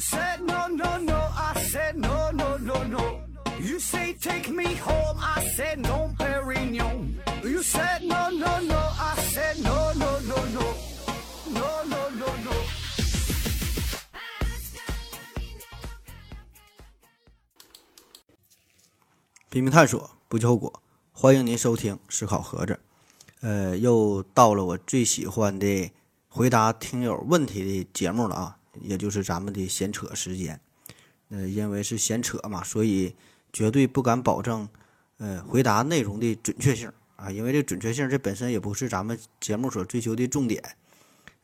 said no no no, I said no no no no. You say take me home, I said no, Perignon. You said no no no, I said no no no no, no no no no. 拼命探索，不计后果。欢迎您收听《思考盒子》。呃，又到了我最喜欢的回答听友问题的节目了啊，也就是咱们的闲扯时间。呃，因为是闲扯嘛，所以绝对不敢保证呃回答内容的准确性啊，因为这准确性这本身也不是咱们节目所追求的重点。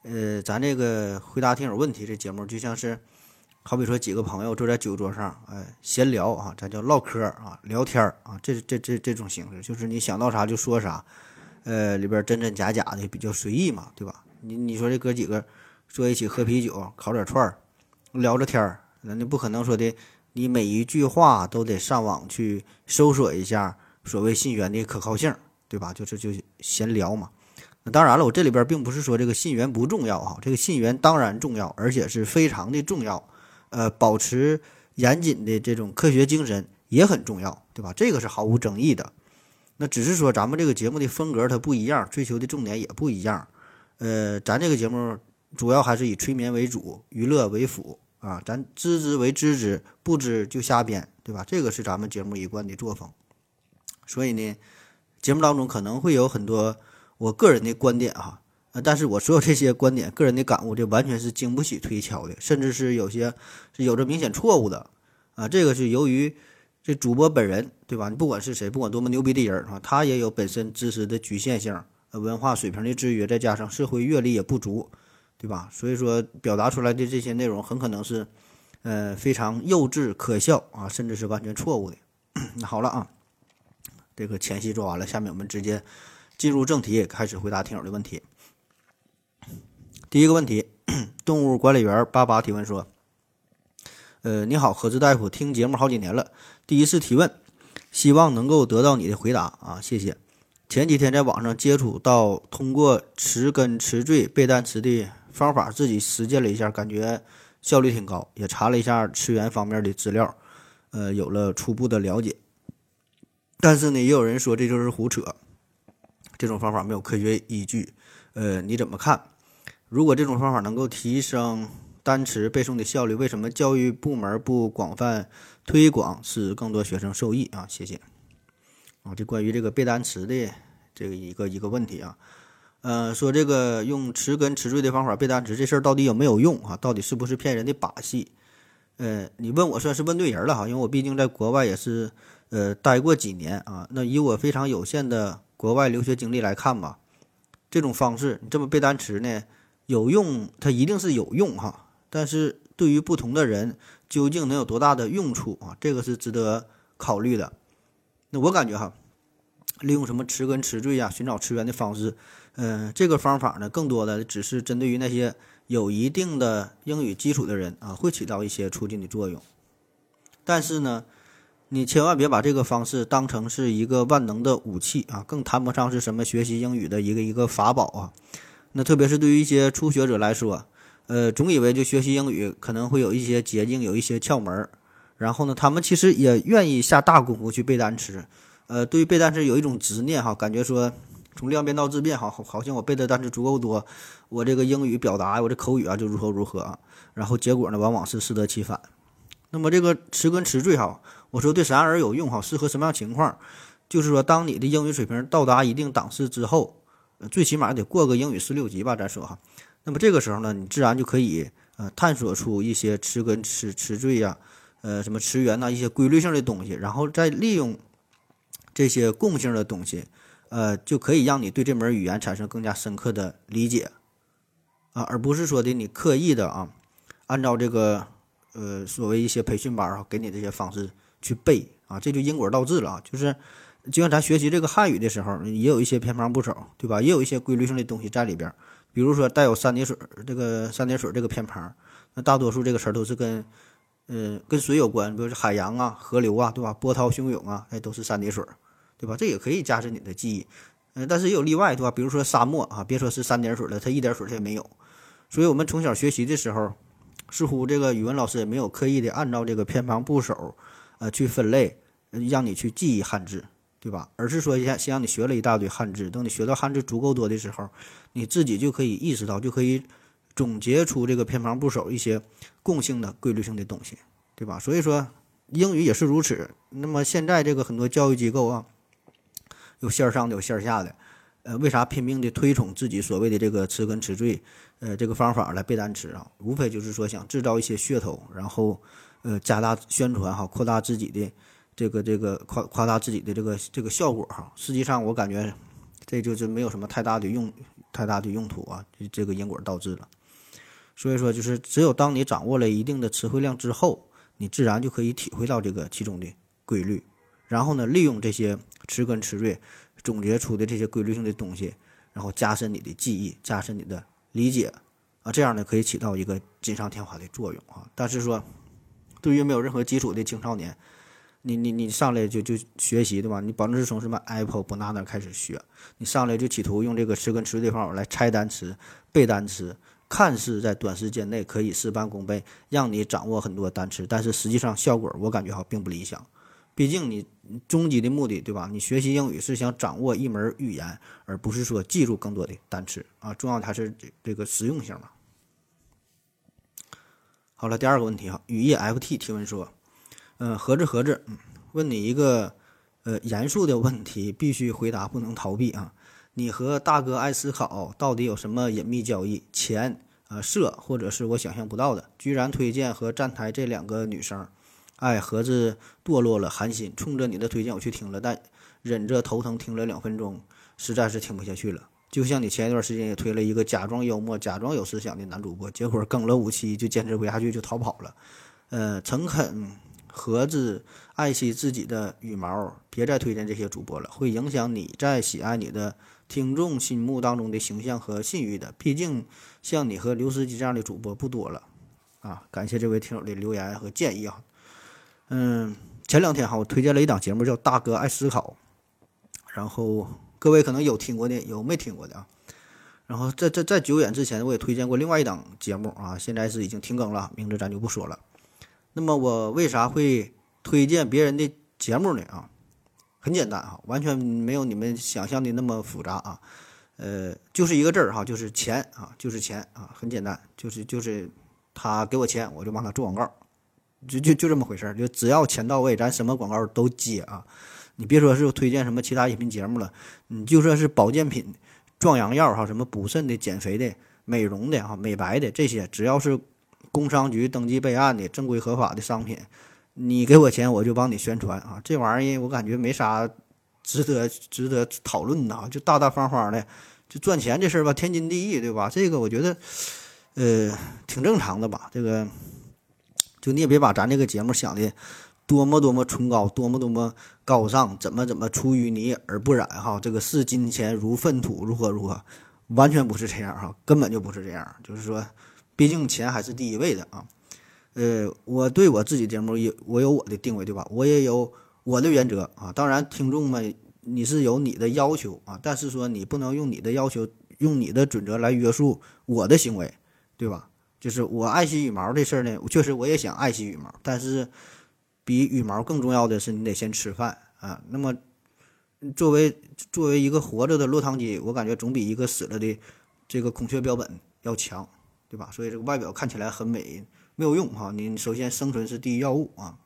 呃，咱这个回答听友问题这节目就像是。好比说几个朋友坐在酒桌上，哎，闲聊啊，咱叫唠嗑啊，聊天啊，这这这这种形式，就是你想到啥就说啥，呃，里边真真假假的，比较随意嘛，对吧？你你说这哥几个坐一起喝啤酒，烤点串儿，聊着天儿，那你不可能说的，你每一句话都得上网去搜索一下所谓信源的可靠性，对吧？就是就闲聊嘛。那当然了，我这里边并不是说这个信源不重要哈，这个信源当然重要，而且是非常的重要。呃，保持严谨的这种科学精神也很重要，对吧？这个是毫无争议的。那只是说咱们这个节目的风格它不一样，追求的重点也不一样。呃，咱这个节目主要还是以催眠为主，娱乐为辅啊。咱知之为知之，不知就瞎编，对吧？这个是咱们节目一贯的作风。所以呢，节目当中可能会有很多我个人的观点哈。但是我所有这些观点、个人的感悟，这完全是经不起推敲的，甚至是有些是有着明显错误的，啊，这个是由于这主播本人，对吧？你不管是谁，不管多么牛逼的人啊，他也有本身知识的局限性，文化水平的制约，再加上社会阅历也不足，对吧？所以说表达出来的这些内容很可能是，呃，非常幼稚、可笑啊，甚至是完全错误的。那好了啊，这个前戏做完了，下面我们直接进入正题，开始回答听友的问题。第一个问题，动物管理员八八提问说：“呃，你好，何志大夫，听节目好几年了，第一次提问，希望能够得到你的回答啊，谢谢。前几天在网上接触到通过词根词缀背单词的方法，自己实践了一下，感觉效率挺高，也查了一下词源方面的资料，呃，有了初步的了解。但是呢，也有人说这就是胡扯，这种方法没有科学依据，呃，你怎么看？”如果这种方法能够提升单词背诵的效率，为什么教育部门不广泛推广，使更多学生受益啊？谢谢。啊，这关于这个背单词的这个一个一个问题啊，呃，说这个用词根词缀的方法背单词这事儿到底有没有用啊？到底是不是骗人的把戏？呃，你问我算是问对人了哈，因为我毕竟在国外也是呃待过几年啊。那以我非常有限的国外留学经历来看吧，这种方式你这么背单词呢？有用，它一定是有用哈，但是对于不同的人，究竟能有多大的用处啊？这个是值得考虑的。那我感觉哈，利用什么词根词缀呀，寻找词源的方式，嗯，这个方法呢，更多的只是针对于那些有一定的英语基础的人啊，会起到一些促进的作用。但是呢，你千万别把这个方式当成是一个万能的武器啊，更谈不上是什么学习英语的一个一个法宝啊。那特别是对于一些初学者来说，呃，总以为就学习英语可能会有一些捷径，有一些窍门儿，然后呢，他们其实也愿意下大功夫去背单词，呃，对于背单词有一种执念哈，感觉说从量变到质变，好，好像我背的单词足够多，我这个英语表达，我这口语啊就如何如何啊，然后结果呢，往往是适得其反。那么这个词根词缀哈，我说对啥人有用哈，适合什么样情况？就是说，当你的英语水平到达一定档次之后。最起码得过个英语四六级吧，咱说哈。那么这个时候呢，你自然就可以呃探索出一些词根词词缀呀，呃什么词源呐，一些规律性的东西，然后再利用这些共性的东西，呃就可以让你对这门语言产生更加深刻的理解啊，而不是说的你刻意的啊，按照这个呃所谓一些培训班啊给你这些方式去背啊，这就因果倒置了啊，就是。就像咱学习这个汉语的时候，也有一些偏旁部首，对吧？也有一些规律性的东西在里边。比如说带有三点水，这个三点水这个偏旁，那大多数这个词都是跟，嗯，跟水有关，比如说海洋啊、河流啊，对吧？波涛汹涌啊，哎，都是三点水，对吧？这也可以加深你的记忆。嗯，但是也有例外，对吧？比如说沙漠啊，别说是三点水了，它一点水它也没有。所以我们从小学习的时候，似乎这个语文老师也没有刻意的按照这个偏旁部首，呃，去分类，让你去记忆汉字，对吧？而是说先先让你学了一大堆汉字，等你学到汉字足够多的时候，你自己就可以意识到，就可以总结出这个偏旁部首一些共性的规律性的东西，对吧？所以说英语也是如此。那么现在这个很多教育机构啊，有线上的，有线下的。呃，为啥拼命的推崇自己所谓的这个词根词缀，呃，这个方法来背单词啊？无非就是说想制造一些噱头，然后，呃，加大宣传哈，扩大自己的这个这个夸夸大自己的这个这个效果哈。实际上，我感觉这就是没有什么太大的用太大的用途啊，这个因果导致了。所以说，就是只有当你掌握了一定的词汇量之后，你自然就可以体会到这个其中的规律，然后呢，利用这些词根词缀。总结出的这些规律性的东西，然后加深你的记忆，加深你的理解啊，这样呢可以起到一个锦上添花的作用啊。但是说，对于没有任何基础的青少年，你你你上来就就学习对吧？你保证是从什么 Apple banana 开始学，你上来就企图用这个词根词缀方法来拆单词、背单词，看似在短时间内可以事半功倍，让你掌握很多单词，但是实际上效果我感觉哈并不理想。毕竟你终极的目的，对吧？你学习英语是想掌握一门语言，而不是说记住更多的单词啊。重要的还是这个实用性嘛。好了，第二个问题哈，雨夜 FT 提问说，嗯，盒子盒子，问你一个呃严肃的问题，必须回答，不能逃避啊。你和大哥爱思考到底有什么隐秘交易？钱啊，色，或者是我想象不到的，居然推荐和站台这两个女生。哎，盒子堕落了，寒心。冲着你的推荐，我去听了，但忍着头疼听了两分钟，实在是听不下去了。就像你前一段时间也推了一个假装幽默、假装有思想的男主播，结果更了五期就坚持不下去，就逃跑了。呃，诚恳，盒子爱惜自己的羽毛，别再推荐这些主播了，会影响你在喜爱你的听众心目当中的形象和信誉的。毕竟像你和刘司机这样的主播不多了啊！感谢这位听友的留言和建议啊。嗯，前两天哈，我推荐了一档节目叫《大哥爱思考》，然后各位可能有听过的，有没听过的啊？然后在在在久远之前，我也推荐过另外一档节目啊，现在是已经停更了，名字咱就不说了。那么我为啥会推荐别人的节目呢？啊，很简单啊，完全没有你们想象的那么复杂啊。呃，就是一个字儿哈，就是钱啊，就是钱啊，很简单，就是就是他给我钱，我就帮他做广告。就就就这么回事儿，就只要钱到位，咱什么广告都接啊！你别说是推荐什么其他音频节目了，你就说是保健品、壮阳药哈，什么补肾的、减肥的、美容的哈、美白的这些，只要是工商局登记备案的、正规合法的商品，你给我钱，我就帮你宣传啊！这玩意儿我感觉没啥值得值得讨论的啊，就大大方方的就赚钱这事儿吧，天经地义，对吧？这个我觉得呃挺正常的吧，这个。就你也别把咱这个节目想的多么多么崇高，多么多么高尚，怎么怎么出淤泥而不染哈？这个视金钱如粪土，如何如何？完全不是这样哈，根本就不是这样。就是说，毕竟钱还是第一位的啊。呃，我对我自己节目有我有我的定位，对吧？我也有我的原则啊。当然，听众们你是有你的要求啊，但是说你不能用你的要求，用你的准则来约束我的行为，对吧？就是我爱惜羽毛这事儿呢，确实我也想爱惜羽毛，但是比羽毛更重要的是你得先吃饭啊。那么作为作为一个活着的落汤鸡，我感觉总比一个死了的这个孔雀标本要强，对吧？所以这个外表看起来很美没有用哈，你首先生存是第一要务啊。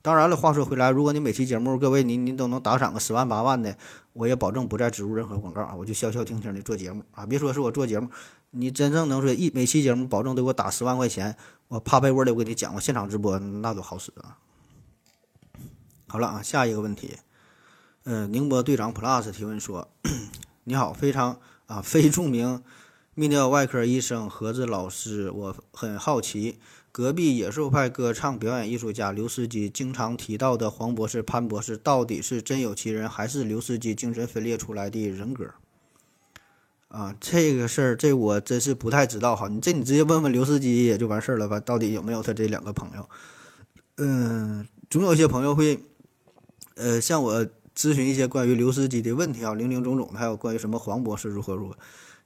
当然了，话说回来，如果你每期节目各位您您都能打赏个十万八万的，我也保证不再植入任何广告啊，我就消消停停的做节目啊。别说是我做节目。你真正能说一每期节目保证都给我打十万块钱，我趴被窝里我给你讲，我现场直播那都好使啊。好了啊，下一个问题，呃，宁波队长 plus 提问说：你好，非常啊非著名泌尿外科医生何子老师，我很好奇，隔壁野兽派歌唱表演艺术家刘司机经常提到的黄博士、潘博士，到底是真有其人，还是刘司机精神分裂出来的人格？啊，这个事儿，这我真是不太知道哈。你这你直接问问刘司机也就完事儿了吧？到底有没有他这两个朋友？嗯，总有一些朋友会，呃，向我咨询一些关于刘司机的问题啊，零零总总的，还有关于什么黄博士如何如何。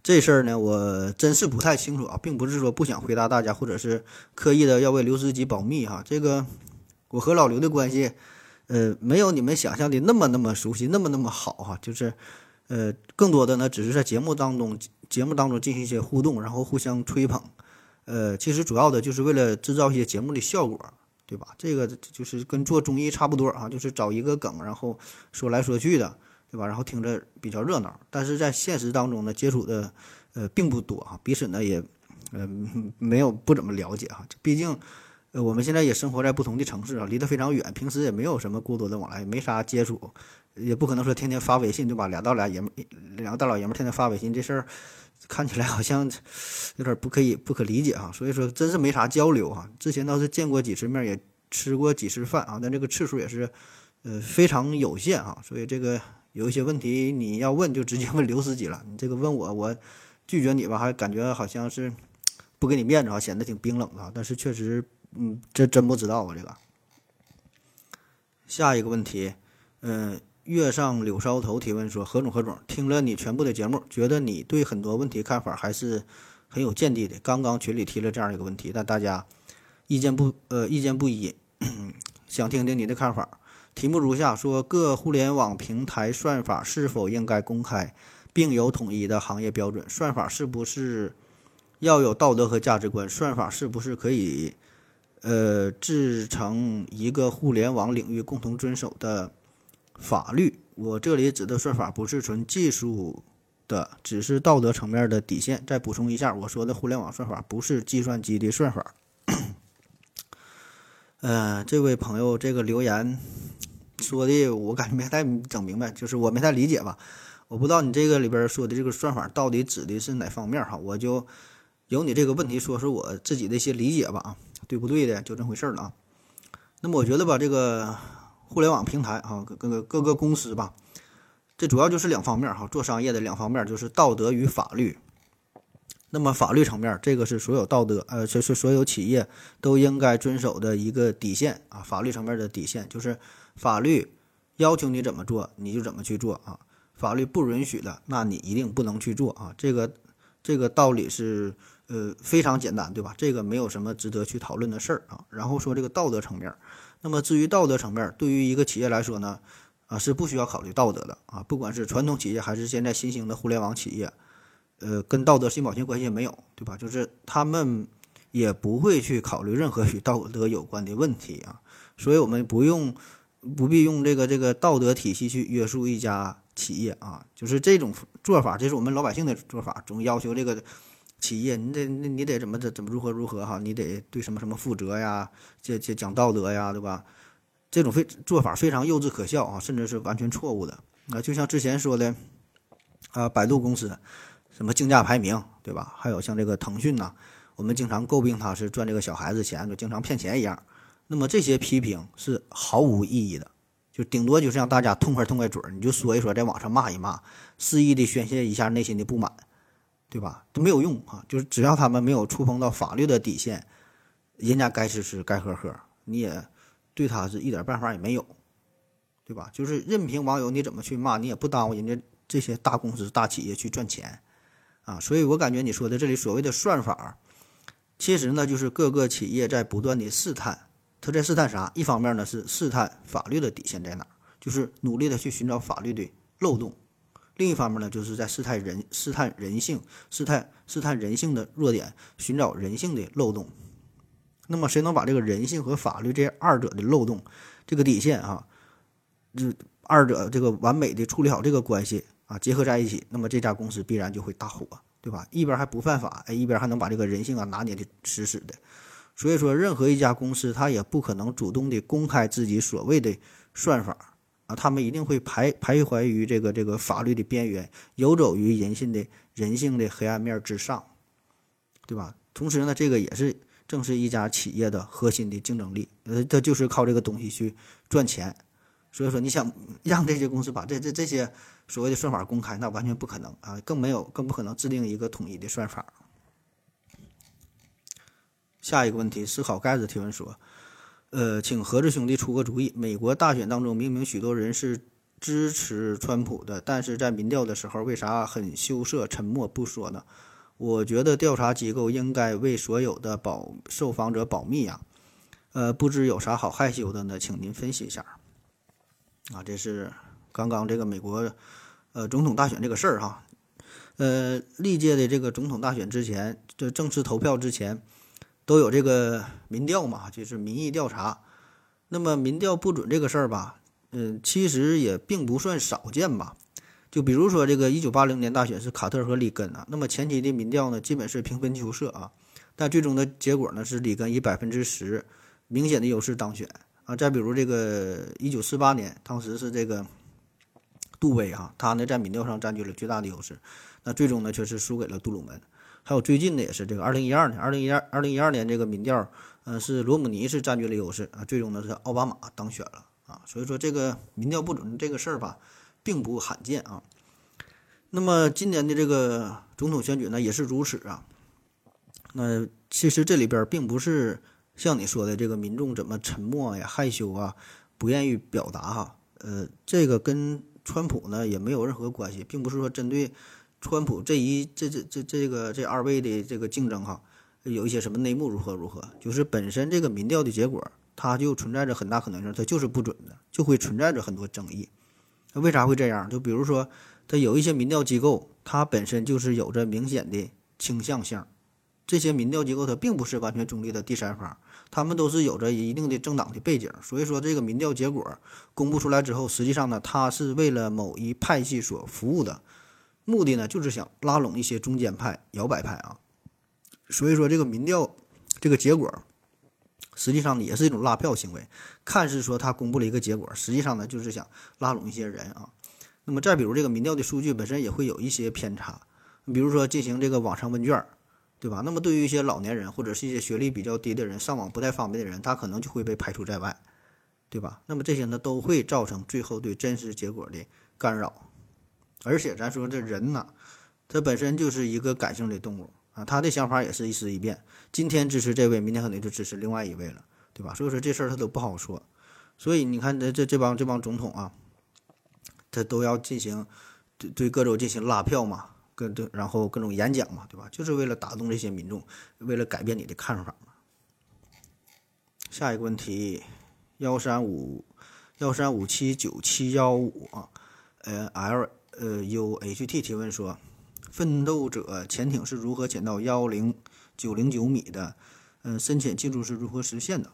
这事儿呢，我真是不太清楚啊，并不是说不想回答大家，或者是刻意的要为刘司机保密哈。这个我和老刘的关系，呃，没有你们想象的那么那么熟悉，那么那么好哈。就是，呃，更多的呢，只是在节目当中节目当中进行一些互动，然后互相吹捧。呃，其实主要的就是为了制造一些节目的效果，对吧？这个就是跟做综艺差不多啊，就是找一个梗，然后说来说去的。对吧？然后听着比较热闹，但是在现实当中呢，接触的呃并不多啊，彼此呢也呃没有不怎么了解哈。毕竟呃我们现在也生活在不同的城市啊，离得非常远，平时也没有什么过多的往来，没啥接触，也不可能说天天发微信，对吧？俩到俩爷们，两个大老爷们天天发微信，这事儿看起来好像 有点不可以不可理解啊。所以说真是没啥交流啊。之前倒是见过几次面，也吃过几次饭啊，但这个次数也是呃非常有限啊。所以这个。有一些问题你要问，就直接问刘司机了。你这个问我，我拒绝你吧，还感觉好像是不给你面子啊，显得挺冰冷啊。但是确实，嗯，这真不知道啊。这个下一个问题，嗯，月上柳梢头提问说：何总何总，听了你全部的节目，觉得你对很多问题看法还是很有见地的。刚刚群里提了这样一个问题，但大家意见不呃意见不一，想听听你的看法。题目如下：说各互联网平台算法是否应该公开，并有统一的行业标准？算法是不是要有道德和价值观？算法是不是可以呃制成一个互联网领域共同遵守的法律？我这里指的算法不是纯技术的，只是道德层面的底线。再补充一下，我说的互联网算法不是计算机的算法。呃，这位朋友这个留言。说的我感觉没太整明白，就是我没太理解吧。我不知道你这个里边说的这个算法到底指的是哪方面哈，我就由你这个问题说说我自己的一些理解吧啊，对不对的就这回事了啊。那么我觉得吧，这个互联网平台啊，各个各个公司吧，这主要就是两方面哈，做商业的两方面就是道德与法律。那么法律层面，这个是所有道德呃，就是所有企业都应该遵守的一个底线啊，法律层面的底线就是。法律要求你怎么做，你就怎么去做啊！法律不允许的，那你一定不能去做啊！这个这个道理是呃非常简单，对吧？这个没有什么值得去讨论的事儿啊。然后说这个道德层面，那么至于道德层面，对于一个企业来说呢，啊是不需要考虑道德的啊，不管是传统企业还是现在新兴的互联网企业，呃，跟道德一毛钱关系也没有，对吧？就是他们也不会去考虑任何与道德有关的问题啊，所以我们不用。不必用这个这个道德体系去约束一家企业啊，就是这种做法，这是我们老百姓的做法，总要求这个企业，你得你你得怎么怎怎么如何如何哈，你得对什么什么负责呀，这这讲道德呀，对吧？这种非做法非常幼稚可笑啊，甚至是完全错误的啊！就像之前说的啊，百度公司什么竞价排名，对吧？还有像这个腾讯呐，我们经常诟病它是赚这个小孩子钱，就经常骗钱一样。那么这些批评是毫无意义的，就顶多就是让大家痛快痛快嘴儿，你就说一说，在网上骂一骂，肆意的宣泄一下内心的不满，对吧？都没有用啊！就是只要他们没有触碰到法律的底线，人家该吃吃该喝喝，你也对他是一点办法也没有，对吧？就是任凭网友你怎么去骂，你也不耽误人家这些大公司大企业去赚钱啊！所以我感觉你说的这里所谓的算法，其实呢就是各个企业在不断的试探。他在试探啥？一方面呢是试探法律的底线在哪，就是努力的去寻找法律的漏洞；另一方面呢，就是在试探人、试探人性、试探试探人性的弱点，寻找人性的漏洞。那么，谁能把这个人性和法律这二者的漏洞、这个底线啊，这二者这个完美的处理好这个关系啊，结合在一起，那么这家公司必然就会大火，对吧？一边还不犯法，哎，一边还能把这个人性啊拿捏的死死的。所以说，任何一家公司，它也不可能主动的公开自己所谓的算法啊，他们一定会徘徘徊于这个这个法律的边缘，游走于人性的人性的黑暗面之上，对吧？同时呢，这个也是正是一家企业的核心的竞争力，呃，它就是靠这个东西去赚钱。所以说，你想让这些公司把这这这些所谓的算法公开，那完全不可能啊，更没有更不可能制定一个统一的算法。下一个问题，思考盖子提问说：“呃，请何志兄弟出个主意。美国大选当中，明明许多人是支持川普的，但是在民调的时候为啥很羞涩、沉默不说呢？我觉得调查机构应该为所有的保受访者保密呀。呃，不知有啥好害羞的呢？请您分析一下。啊，这是刚刚这个美国呃总统大选这个事儿哈。呃，历届的这个总统大选之前，这正式投票之前，都有这个民调嘛，就是民意调查。那么民调不准这个事儿吧，嗯，其实也并不算少见吧。就比如说这个一九八零年大选是卡特和里根啊，那么前期的民调呢，基本是平分秋色啊，但最终的结果呢是里根以百分之十明显的优势当选啊。再比如这个一九四八年，当时是这个杜威啊，他呢在民调上占据了巨大的优势。那最终呢，却是输给了杜鲁门。还有最近的也是这个二零一二年，二零一二二零一二年这个民调，呃，是罗姆尼是占据了优势啊。最终呢是奥巴马当选了啊。所以说这个民调不准这个事儿吧，并不罕见啊。那么今年的这个总统选举呢，也是如此啊。那其实这里边并不是像你说的这个民众怎么沉默呀、害羞啊、不愿意表达哈。呃，这个跟川普呢也没有任何关系，并不是说针对。川普这一这这这这个这二位的这个竞争哈，有一些什么内幕如何如何？就是本身这个民调的结果，它就存在着很大可能性，它就是不准的，就会存在着很多争议。为啥会这样？就比如说，它有一些民调机构，它本身就是有着明显的倾向性。这些民调机构它并不是完全中立的第三方，他们都是有着一定的政党的背景。所以说，这个民调结果公布出来之后，实际上呢，它是为了某一派系所服务的。目的呢，就是想拉拢一些中间派、摇摆派啊。所以说，这个民调这个结果，实际上呢也是一种拉票行为。看似说他公布了一个结果，实际上呢就是想拉拢一些人啊。那么再比如，这个民调的数据本身也会有一些偏差。比如说进行这个网上问卷，对吧？那么对于一些老年人或者是一些学历比较低的人，上网不太方便的人，他可能就会被排除在外，对吧？那么这些呢都会造成最后对真实结果的干扰。而且咱说这人呢，他本身就是一个感性的动物啊，他的想法也是一时一变，今天支持这位，明天可能就支持另外一位了，对吧？所以说这事儿他都不好说。所以你看这这这帮这帮总统啊，他都要进行对对各州进行拉票嘛，各对然后各种演讲嘛，对吧？就是为了打动这些民众，为了改变你的看法嘛。下一个问题，幺三五幺三五七九七幺五啊，呃 L。呃，U H T 提问说，奋斗者潜艇是如何潜到幺零九零九米的？嗯，深潜技术是如何实现的？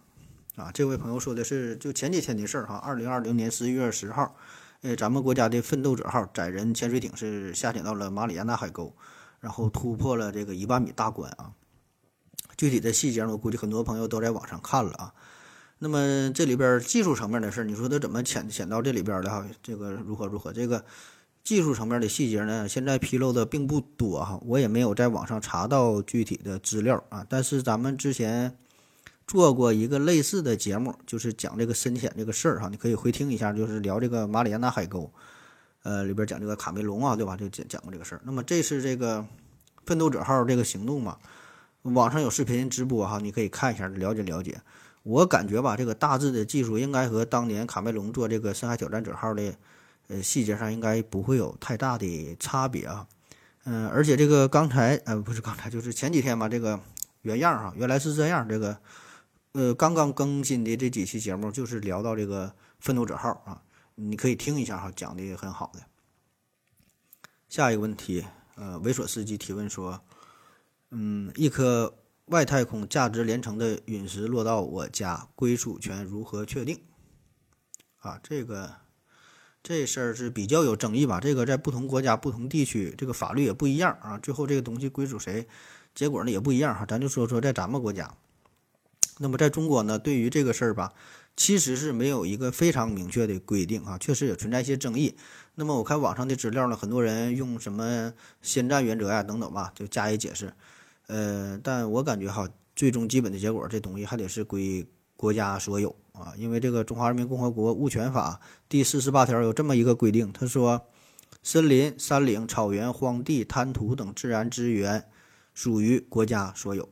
啊，这位朋友说的是就前几天的事儿哈，二零二零年十一月十号，呃，咱们国家的奋斗者号载人潜水艇是下潜到了马里亚纳海沟，然后突破了这个一万米大关啊。具体的细节我估计很多朋友都在网上看了啊。那么这里边技术层面的事儿，你说他怎么潜潜到这里边的哈？这个如何如何？这个。技术层面的细节呢，现在披露的并不多哈，我也没有在网上查到具体的资料啊。但是咱们之前做过一个类似的节目，就是讲这个深潜这个事儿哈，你可以回听一下，就是聊这个马里亚纳海沟，呃，里边讲这个卡梅隆啊，对吧？就讲讲过这个事儿。那么这是这个奋斗者号这个行动嘛，网上有视频直播哈，你可以看一下了解了解。我感觉吧，这个大致的技术应该和当年卡梅隆做这个深海挑战者号的。呃，细节上应该不会有太大的差别啊，嗯，而且这个刚才呃不是刚才，就是前几天吧，这个原样哈，原来是这样，这个呃刚刚更新的这几期节目就是聊到这个奋斗者号啊，你可以听一下哈，讲的很好的。下一个问题，呃，猥琐司机提问说，嗯，一颗外太空价值连城的陨石落到我家，归属权如何确定？啊，这个。这事儿是比较有争议吧？这个在不同国家、不同地区，这个法律也不一样啊。最后这个东西归属谁，结果呢也不一样哈。咱就说说在咱们国家，那么在中国呢，对于这个事儿吧，其实是没有一个非常明确的规定啊，确实也存在一些争议。那么我看网上的资料呢，很多人用什么先占原则呀等等吧，就加以解释。呃，但我感觉哈，最终基本的结果，这东西还得是归国家所有。啊，因为这个《中华人民共和国物权法》第四十八条有这么一个规定，他说，森林、山岭、草原、荒地、滩涂等自然资源属于国家所有。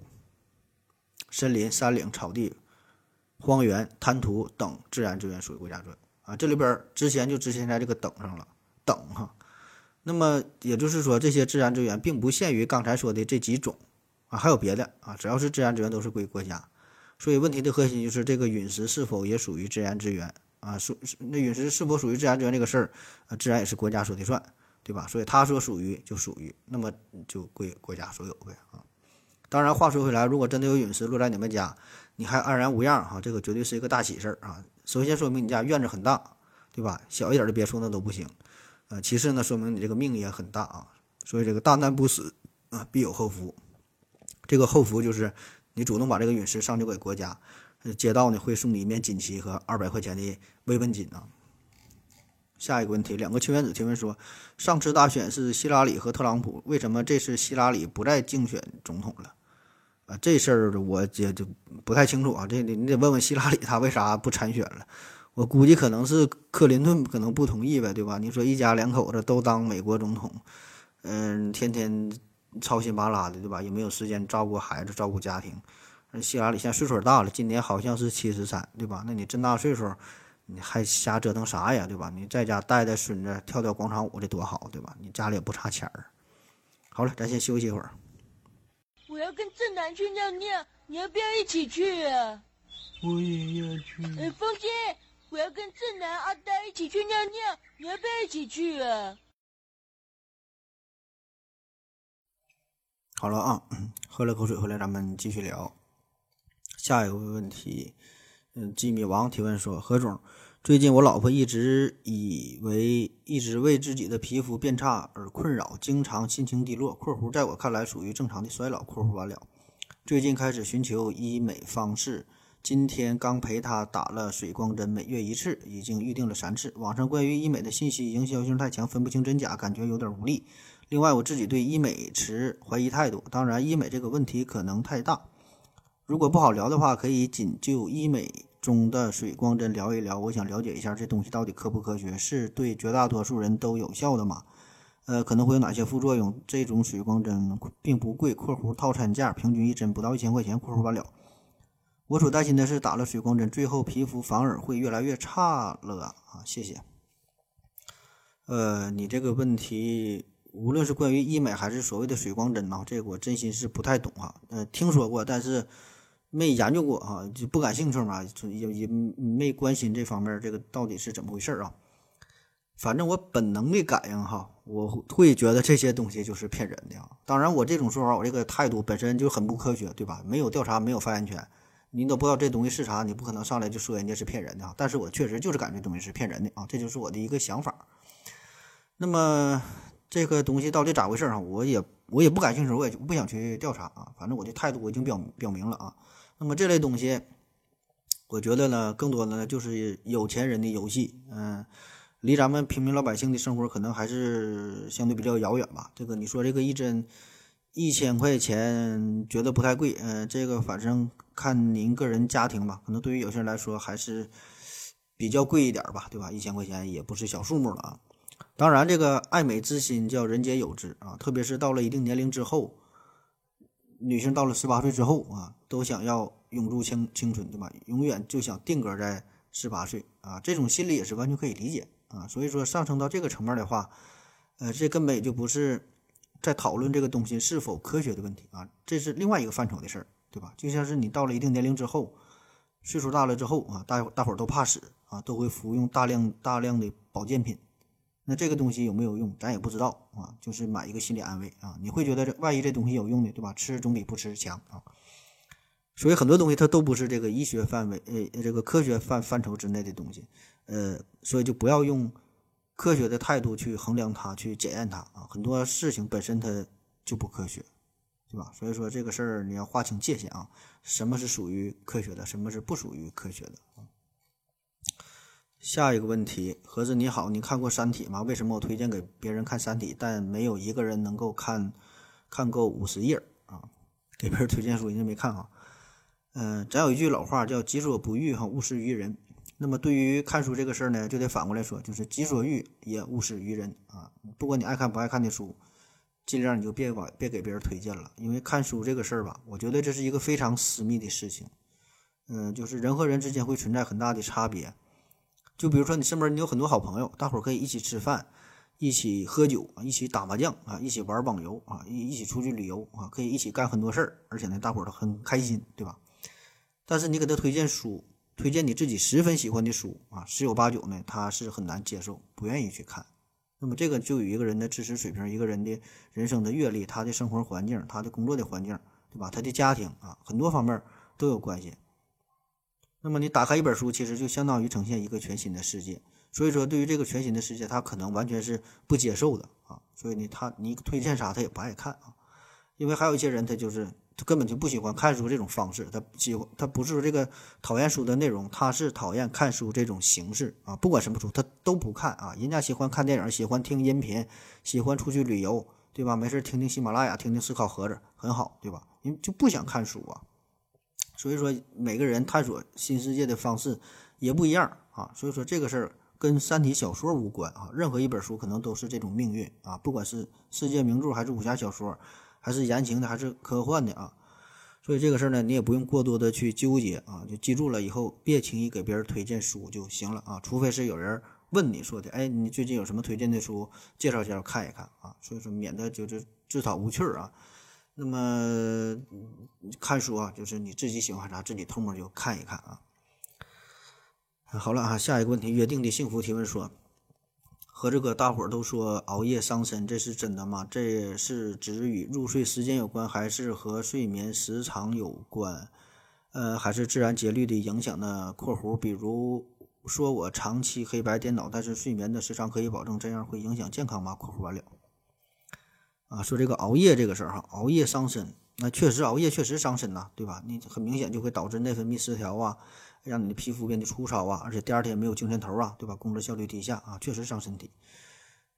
森林、山岭、草地、荒原、滩涂等自然资源属于国家所有。啊，这里边之前就之前在这个等上了，等哈。那么也就是说，这些自然资源并不限于刚才说的这几种啊，还有别的啊，只要是自然资源都是归国家。所以问题的核心就是这个陨石是否也属于自然资源啊？属那陨石是否属于自然资源这个事儿啊，自然也是国家说的算，对吧？所以他说属于就属于，那么就归国家所有呗啊。当然，话说回来，如果真的有陨石落在你们家，你还安然无恙哈，这个绝对是一个大喜事儿啊。首先说明你家院子很大，对吧？小一点的别墅那都不行。呃，其次呢，说明你这个命也很大啊，所以这个大难不死啊，必有后福。这个后福就是你主动把这个陨石上交给国家，街道呢会送你一面锦旗和二百块钱的慰问金啊。下一个问题，两个氢原子提问说，上次大选是希拉里和特朗普，为什么这次希拉里不再竞选总统了？啊，这事儿我也就不太清楚啊，这你得问问希拉里，他为啥不参选了？我估计可能是克林顿可能不同意呗，对吧？你说一家两口子都当美国总统，嗯，天天操心巴拉的，对吧？也没有时间照顾孩子、照顾家庭。希拉里现在岁数大了，今年好像是七十三，对吧？那你这么大岁数，你还瞎折腾啥呀，对吧？你在家带带孙子，跳跳广场舞的多好，对吧？你家里也不差钱儿。好了，咱先休息一会儿。我要跟正南去尿尿，你要不要一起去啊？我也要去。哎，风姐。我要跟正南、阿呆一起去尿尿，你要不要一起去啊？好了啊，喝了口水回来，咱们继续聊。下一个问题，嗯，吉米王提问说：何总，最近我老婆一直以为一直为自己的皮肤变差而困扰，经常心情低落（括弧在我看来属于正常的衰老）（括弧完了）。最近开始寻求医美方式。今天刚陪她打了水光针，每月一次，已经预定了三次。网上关于医美的信息营销性太强，分不清真假，感觉有点无力。另外，我自己对医美持怀疑态度。当然，医美这个问题可能太大，如果不好聊的话，可以仅就医美中的水光针聊一聊。我想了解一下这东西到底科不科学，是对绝大多数人都有效的吗？呃，可能会有哪些副作用？这种水光针并不贵（括弧套餐价平均一针不到一千块钱）（括弧完了）。我所担心的是，打了水光针，最后皮肤反而会越来越差了啊！谢谢。呃，你这个问题，无论是关于医美还是所谓的水光针呢，这个我真心是不太懂啊。呃，听说过，但是没研究过啊，就不感兴趣嘛，也也没关心这方面，这个到底是怎么回事啊？反正我本能的感应哈，我会觉得这些东西就是骗人的。当然，我这种说法，我这个态度本身就很不科学，对吧？没有调查，没有发言权。你都不知道这东西是啥，你不可能上来就说人家是骗人的啊！但是我确实就是感觉东西是骗人的啊，这就是我的一个想法。那么这个东西到底咋回事啊？我也我也不感兴趣，我也不想去调查啊。反正我的态度我已经表表明了啊。那么这类东西，我觉得呢，更多的呢就是有钱人的游戏，嗯，离咱们平民老百姓的生活可能还是相对比较遥远吧。这个你说这个一针一千块钱，觉得不太贵，嗯，这个反正。看您个人家庭吧，可能对于有些人来说还是比较贵一点吧，对吧？一千块钱也不是小数目了啊。当然，这个爱美之心叫人皆有之啊，特别是到了一定年龄之后，女性到了十八岁之后啊，都想要永驻青青春，对吧？永远就想定格在十八岁啊，这种心理也是完全可以理解啊。所以说，上升到这个层面的话，呃，这根本就不是在讨论这个东西是否科学的问题啊，这是另外一个范畴的事儿。对吧？就像是你到了一定年龄之后，岁数大了之后啊，大大伙儿都怕死啊，都会服用大量大量的保健品。那这个东西有没有用，咱也不知道啊。就是买一个心理安慰啊，你会觉得这万一这东西有用的，对吧？吃总比不吃强啊。所以很多东西它都不是这个医学范围呃这个科学范范畴之内的东西，呃，所以就不要用科学的态度去衡量它，去检验它啊。很多事情本身它就不科学。对吧？所以说这个事儿你要划清界限啊，什么是属于科学的，什么是不属于科学的？下一个问题，盒子你好，你看过《三体》吗？为什么我推荐给别人看《三体》，但没有一个人能够看看够五十页啊？给别人推荐书，人家没看啊。嗯，咱有一句老话叫“己所不欲，哈，勿施于人”。那么对于看书这个事儿呢，就得反过来说，就是“己所欲，也勿施于人”啊。不管你爱看不爱看的书。尽量你就别把别给别人推荐了，因为看书这个事儿吧，我觉得这是一个非常私密的事情。嗯，就是人和人之间会存在很大的差别。就比如说你身边你有很多好朋友，大伙儿可以一起吃饭，一起喝酒啊，一起打麻将啊，一起玩网游啊，一一起出去旅游啊，可以一起干很多事儿，而且呢，大伙儿都很开心，对吧？但是你给他推荐书，推荐你自己十分喜欢的书啊，十有八九呢，他是很难接受，不愿意去看。那么这个就与一个人的知识水平、一个人的人生的阅历、他的生活环境、他的工作的环境，对吧？他的家庭啊，很多方面都有关系。那么你打开一本书，其实就相当于呈现一个全新的世界。所以说，对于这个全新的世界，他可能完全是不接受的啊。所以呢，他你推荐啥，他也不爱看啊。因为还有一些人，他就是他根本就不喜欢看书这种方式，他喜欢他不是说这个讨厌书的内容，他是讨厌看书这种形式啊。不管什么书，他都不看啊。人家喜欢看电影，喜欢听音频，喜欢出去旅游，对吧？没事听听喜马拉雅，听听思考盒子，很好，对吧？因为就不想看书啊。所以说，每个人探索新世界的方式也不一样啊。所以说，这个事儿跟三体小说无关啊。任何一本书可能都是这种命运啊，不管是世界名著还是武侠小说。还是言情的，还是科幻的啊？所以这个事儿呢，你也不用过多的去纠结啊，就记住了以后，别轻易给别人推荐书就行了啊。除非是有人问你说的，哎，你最近有什么推荐的书，介绍介绍看一看啊。所以说，免得就是自讨无趣儿啊。那么看书啊，就是你自己喜欢啥，自己偷摸就看一看啊。好了啊，下一个问题，约定的幸福提问说。和这个大伙儿都说熬夜伤身，这是真的吗？这是指与入睡时间有关，还是和睡眠时长有关？呃，还是自然节律的影响呢？（括弧）比如说我长期黑白颠倒，但是睡眠的时长可以保证，这样会影响健康吗？（括弧完了）啊，说这个熬夜这个事儿哈，熬夜伤身，那确实熬夜确实伤身呐，对吧？你很明显就会导致内分泌失调啊。让你的皮肤变得粗糙啊，而且第二天没有精神头啊，对吧？工作效率低下啊，确实伤身体。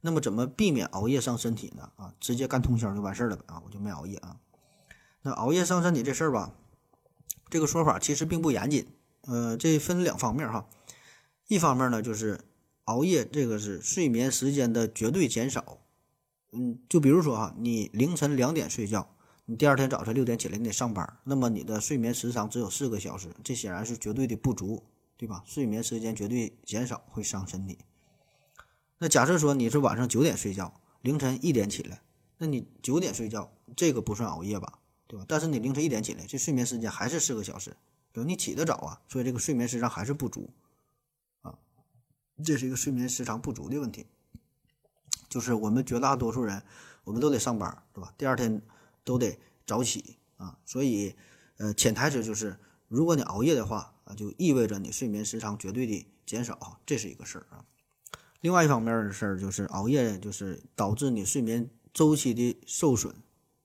那么怎么避免熬夜伤身体呢？啊，直接干通宵就完事儿了呗啊，我就没熬夜啊。那熬夜伤身体这事儿吧，这个说法其实并不严谨。呃，这分两方面哈。一方面呢，就是熬夜这个是睡眠时间的绝对减少。嗯，就比如说哈，你凌晨两点睡觉。你第二天早晨六点起来，你得上班，那么你的睡眠时长只有四个小时，这显然是绝对的不足，对吧？睡眠时间绝对减少会伤身体。那假设说你是晚上九点睡觉，凌晨一点起来，那你九点睡觉这个不算熬夜吧，对吧？但是你凌晨一点起来，这睡眠时间还是四个小时，对吧？你起得早啊，所以这个睡眠时长还是不足啊，这是一个睡眠时长不足的问题。就是我们绝大多数人，我们都得上班，对吧？第二天。都得早起啊，所以，呃，潜台词就是，如果你熬夜的话啊，就意味着你睡眠时长绝对的减少，这是一个事儿啊。另外一方面的事儿就是熬夜就是导致你睡眠周期的受损，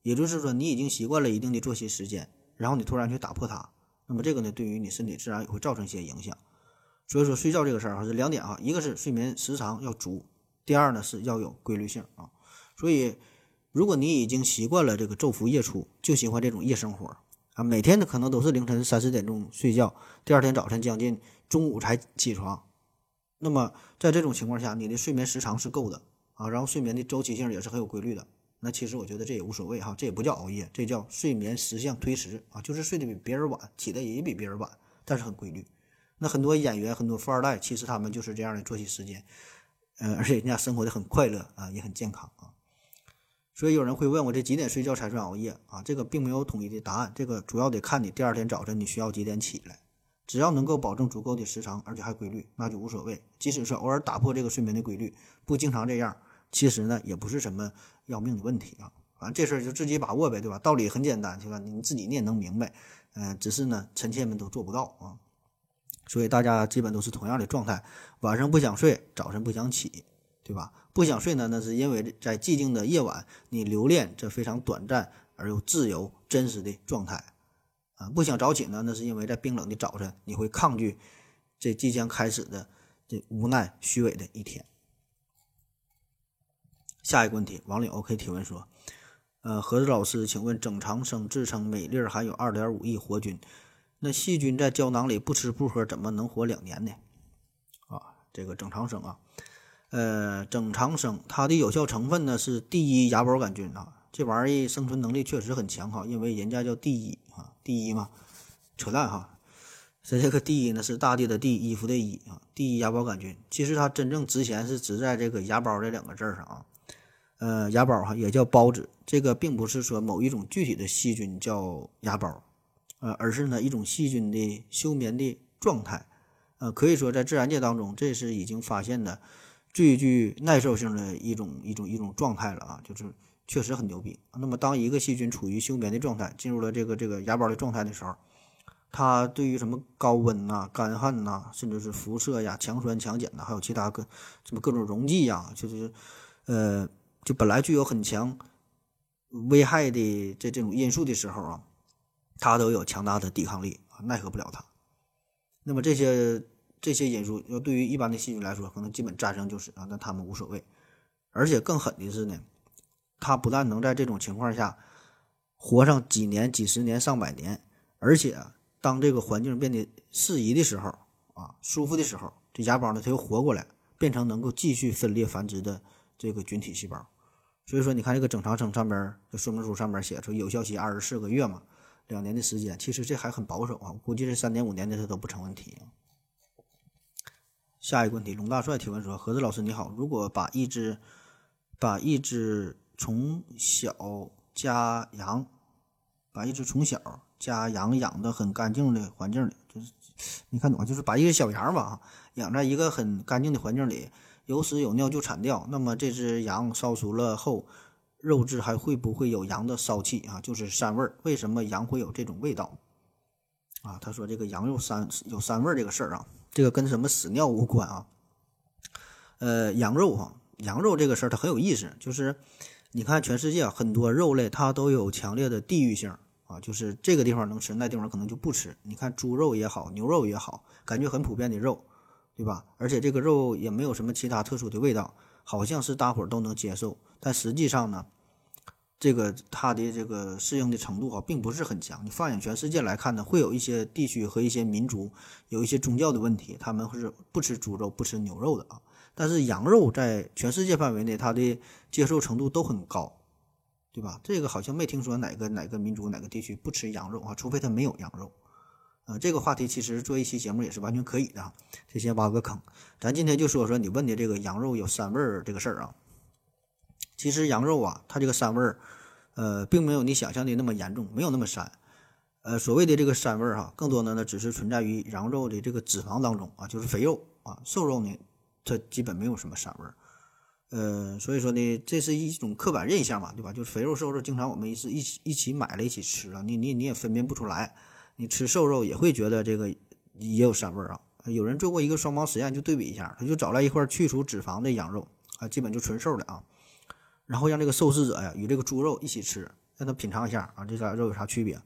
也就是说你已经习惯了一定的作息时间，然后你突然去打破它，那么这个呢，对于你身体自然也会造成一些影响。所以说睡觉这个事儿还是两点啊，一个是睡眠时长要足，第二呢是要有规律性啊，所以。如果你已经习惯了这个昼伏夜出，就喜欢这种夜生活。啊，每天呢可能都是凌晨三四点钟睡觉，第二天早晨将近中午才起床，那么在这种情况下，你的睡眠时长是够的。啊，然后睡眠的周期性也是很有规律的，那其实我觉得这也无所谓哈，这也不叫熬夜，这叫睡眠时相推迟。啊，就是睡得比别人晚，起的也比别人晚，但是很规律。那很多演员、很多富二代，其实他们就是这样的作息时间，嗯，而且人家生活的很快乐啊，也很健康啊。所以有人会问我这几点睡觉才算熬夜啊？这个并没有统一的答案，这个主要得看你第二天早晨你需要几点起来。只要能够保证足够的时长，而且还规律，那就无所谓。即使是偶尔打破这个睡眠的规律，不经常这样，其实呢也不是什么要命的问题啊。反正这事儿就自己把握呗，对吧？道理很简单，对吧？你自己你也能明白。嗯，只是呢臣妾们都做不到啊。所以大家基本都是同样的状态，晚上不想睡，早晨不想起。对吧？不想睡呢，那是因为在寂静的夜晚，你留恋这非常短暂而又自由、真实的状态，啊，不想早起呢，那是因为在冰冷的早晨，你会抗拒这即将开始的这无奈、虚伪的一天。下一个问题，网友 OK 提问说：，呃，何子老师，请问整长生自称每粒含有二点五亿活菌，那细菌在胶囊里不吃不喝，怎么能活两年呢？啊，这个整长生啊。呃，整长生它的有效成分呢是第一芽孢杆菌啊，这玩意儿生存能力确实很强哈，因为人家叫第一啊，第一嘛，扯淡哈。它这个第一呢是大地的地，衣服的衣啊，第一芽孢杆菌。其实它真正值钱是值在这个芽孢这两个字儿上啊。呃，芽孢哈也叫孢子，这个并不是说某一种具体的细菌叫芽孢，呃，而是呢一种细菌的休眠的状态。呃，可以说在自然界当中，这是已经发现的最具耐受性的一种一种一种状态了啊，就是确实很牛逼。那么当一个细菌处于休眠的状态，进入了这个这个芽孢的状态的时候，它对于什么高温呐、干旱呐，甚至是辐射呀、强酸强碱呐，还有其他各什么各种溶剂呀，就是呃。就本来具有很强危害的这这种因素的时候啊，它都有强大的抵抗力啊，奈何不了它。那么这些这些因素，要对于一般的细菌来说，可能基本战胜就是啊，那他们无所谓。而且更狠的是呢，它不但能在这种情况下活上几年、几十年、上百年，而且当这个环境变得适宜的时候啊，舒服的时候，这芽孢呢，它又活过来，变成能够继续分裂繁殖的这个菌体细胞。所以说，你看这个整长生上边这说明书上面写出有效期二十四个月嘛，两年的时间，其实这还很保守啊，估计这三年五年的它都不成问题。下一个问题，龙大帅提问说：何子老师你好，如果把一只把一只从小家羊，把一只从小家羊养的很干净的环境里，就是你看懂就是把一个小羊吧，养在一个很干净的环境里。有屎有尿就铲掉，那么这只羊烧熟了后，肉质还会不会有羊的骚气啊？就是膻味儿。为什么羊会有这种味道？啊，他说这个羊肉膻有膻味儿这个事儿啊，这个跟什么屎尿无关啊。呃，羊肉哈，羊肉这个事儿它很有意思，就是你看全世界很多肉类它都有强烈的地域性啊，就是这个地方能吃，那地方可能就不吃。你看猪肉也好，牛肉也好，感觉很普遍的肉。对吧？而且这个肉也没有什么其他特殊的味道，好像是大伙儿都能接受。但实际上呢，这个它的这个适应的程度啊，并不是很强。你放眼全世界来看呢，会有一些地区和一些民族有一些宗教的问题，他们是不吃猪肉、不吃牛肉的啊。但是羊肉在全世界范围内，它的接受程度都很高，对吧？这个好像没听说哪个哪个民族、哪个地区不吃羊肉啊，除非他没有羊肉。呃，这个话题其实做一期节目也是完全可以的，这先挖个坑。咱今天就说说你问的这个羊肉有膻味儿这个事儿啊。其实羊肉啊，它这个膻味儿，呃，并没有你想象的那么严重，没有那么膻。呃，所谓的这个膻味儿哈，更多的呢只是存在于羊肉的这个脂肪当中啊，就是肥肉啊，瘦肉呢，它基本没有什么膻味儿。呃，所以说呢，这是一种刻板印象嘛，对吧？就是肥肉瘦肉，经常我们是一起一起买了一起吃了，你你你也分辨不出来。你吃瘦肉也会觉得这个也有膻味儿啊！有人做过一个双盲实验，就对比一下，他就找来一块去除脂肪的羊肉啊，基本就纯瘦的啊，然后让这个受试者呀与这个猪肉一起吃，让他品尝一下啊，这俩肉有啥区别？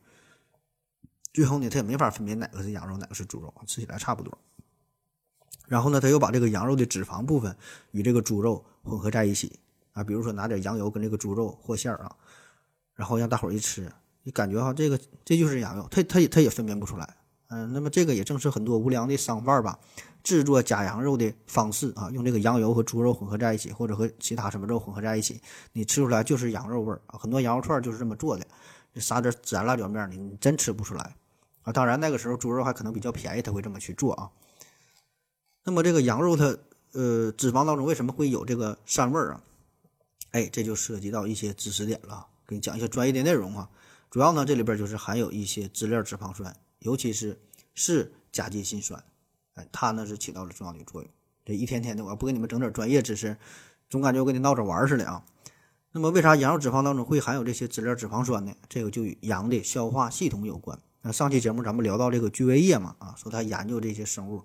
最后呢，他也没法分辨哪个是羊肉，哪个是猪肉，吃起来差不多。然后呢，他又把这个羊肉的脂肪部分与这个猪肉混合在一起啊，比如说拿点羊油跟这个猪肉和馅儿啊，然后让大伙儿一吃。你感觉哈，这个这就是羊肉，他他也他也分辨不出来，嗯，那么这个也正是很多无良的商贩吧制作假羊肉的方式啊，用这个羊油和猪肉混合在一起，或者和其他什么肉混合在一起，你吃出来就是羊肉味儿啊。很多羊肉串就是这么做的，撒点孜然辣椒面的，你真吃不出来啊。当然那个时候猪肉还可能比较便宜，他会这么去做啊。那么这个羊肉它呃脂肪当中为什么会有这个膻味儿啊？哎，这就涉及到一些知识点了，给你讲一些专业的内容啊。主要呢，这里边就是含有一些支链脂肪酸，尤其是是甲基辛酸，哎，它呢是起到了重要的作用。这一天天的，我不给你们整点专业知识，总感觉我跟你闹着玩似的啊。那么，为啥羊肉脂肪当中会含有这些支链脂肪酸呢？这个就与羊的消化系统有关。那上期节目咱们聊到这个居维叶嘛，啊，说他研究这些生物，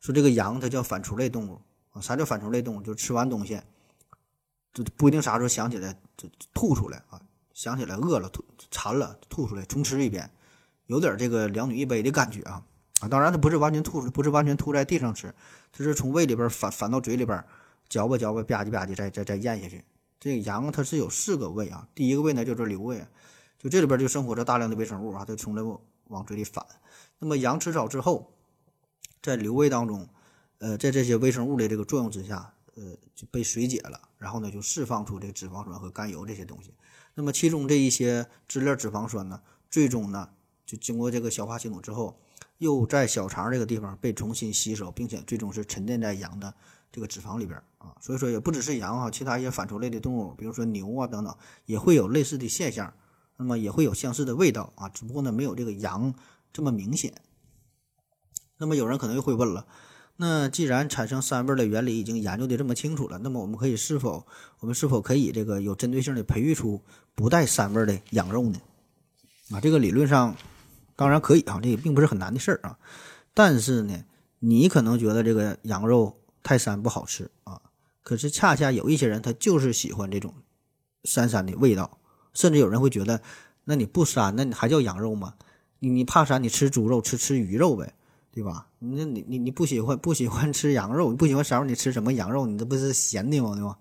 说这个羊它叫反刍类动物啊。啥叫反刍类动物？就吃完东西，就不一定啥时候想起来就吐出来啊。想起来饿了吐馋了吐出来重吃一遍，有点这个两女一杯的感觉啊啊！当然它不是完全吐出，不是完全吐在地上吃，它是从胃里边反反到嘴里边嚼吧嚼吧吧唧吧唧再再再咽下去。这个羊它是有四个胃啊，第一个胃呢叫做瘤胃，就这里边就生活着大量的微生物啊，它从来往往嘴里反。那么羊吃草之后，在瘤胃当中，呃，在这些微生物的这个作用之下，呃，就被水解了，然后呢就释放出这个脂肪酸和甘油这些东西。那么其中这一些支链脂肪酸呢，最终呢就经过这个消化系统之后，又在小肠这个地方被重新吸收，并且最终是沉淀在羊的这个脂肪里边啊。所以说，也不只是羊啊，其他一些反刍类的动物，比如说牛啊等等，也会有类似的现象。那么也会有相似的味道啊，只不过呢，没有这个羊这么明显。那么有人可能又会问了，那既然产生膻味的原理已经研究的这么清楚了，那么我们可以是否我们是否可以这个有针对性的培育出不带膻味的羊肉呢？啊，这个理论上当然可以啊，这也并不是很难的事儿啊。但是呢，你可能觉得这个羊肉太膻不好吃啊，可是恰恰有一些人他就是喜欢这种膻膻的味道。甚至有人会觉得，那你不膻，那你还叫羊肉吗？你你怕膻，你吃猪肉，吃吃鱼肉呗，对吧？那你你你不喜欢不喜欢吃羊肉，你不喜欢膻味，你吃什么羊肉？你这不是咸的吗？对吧？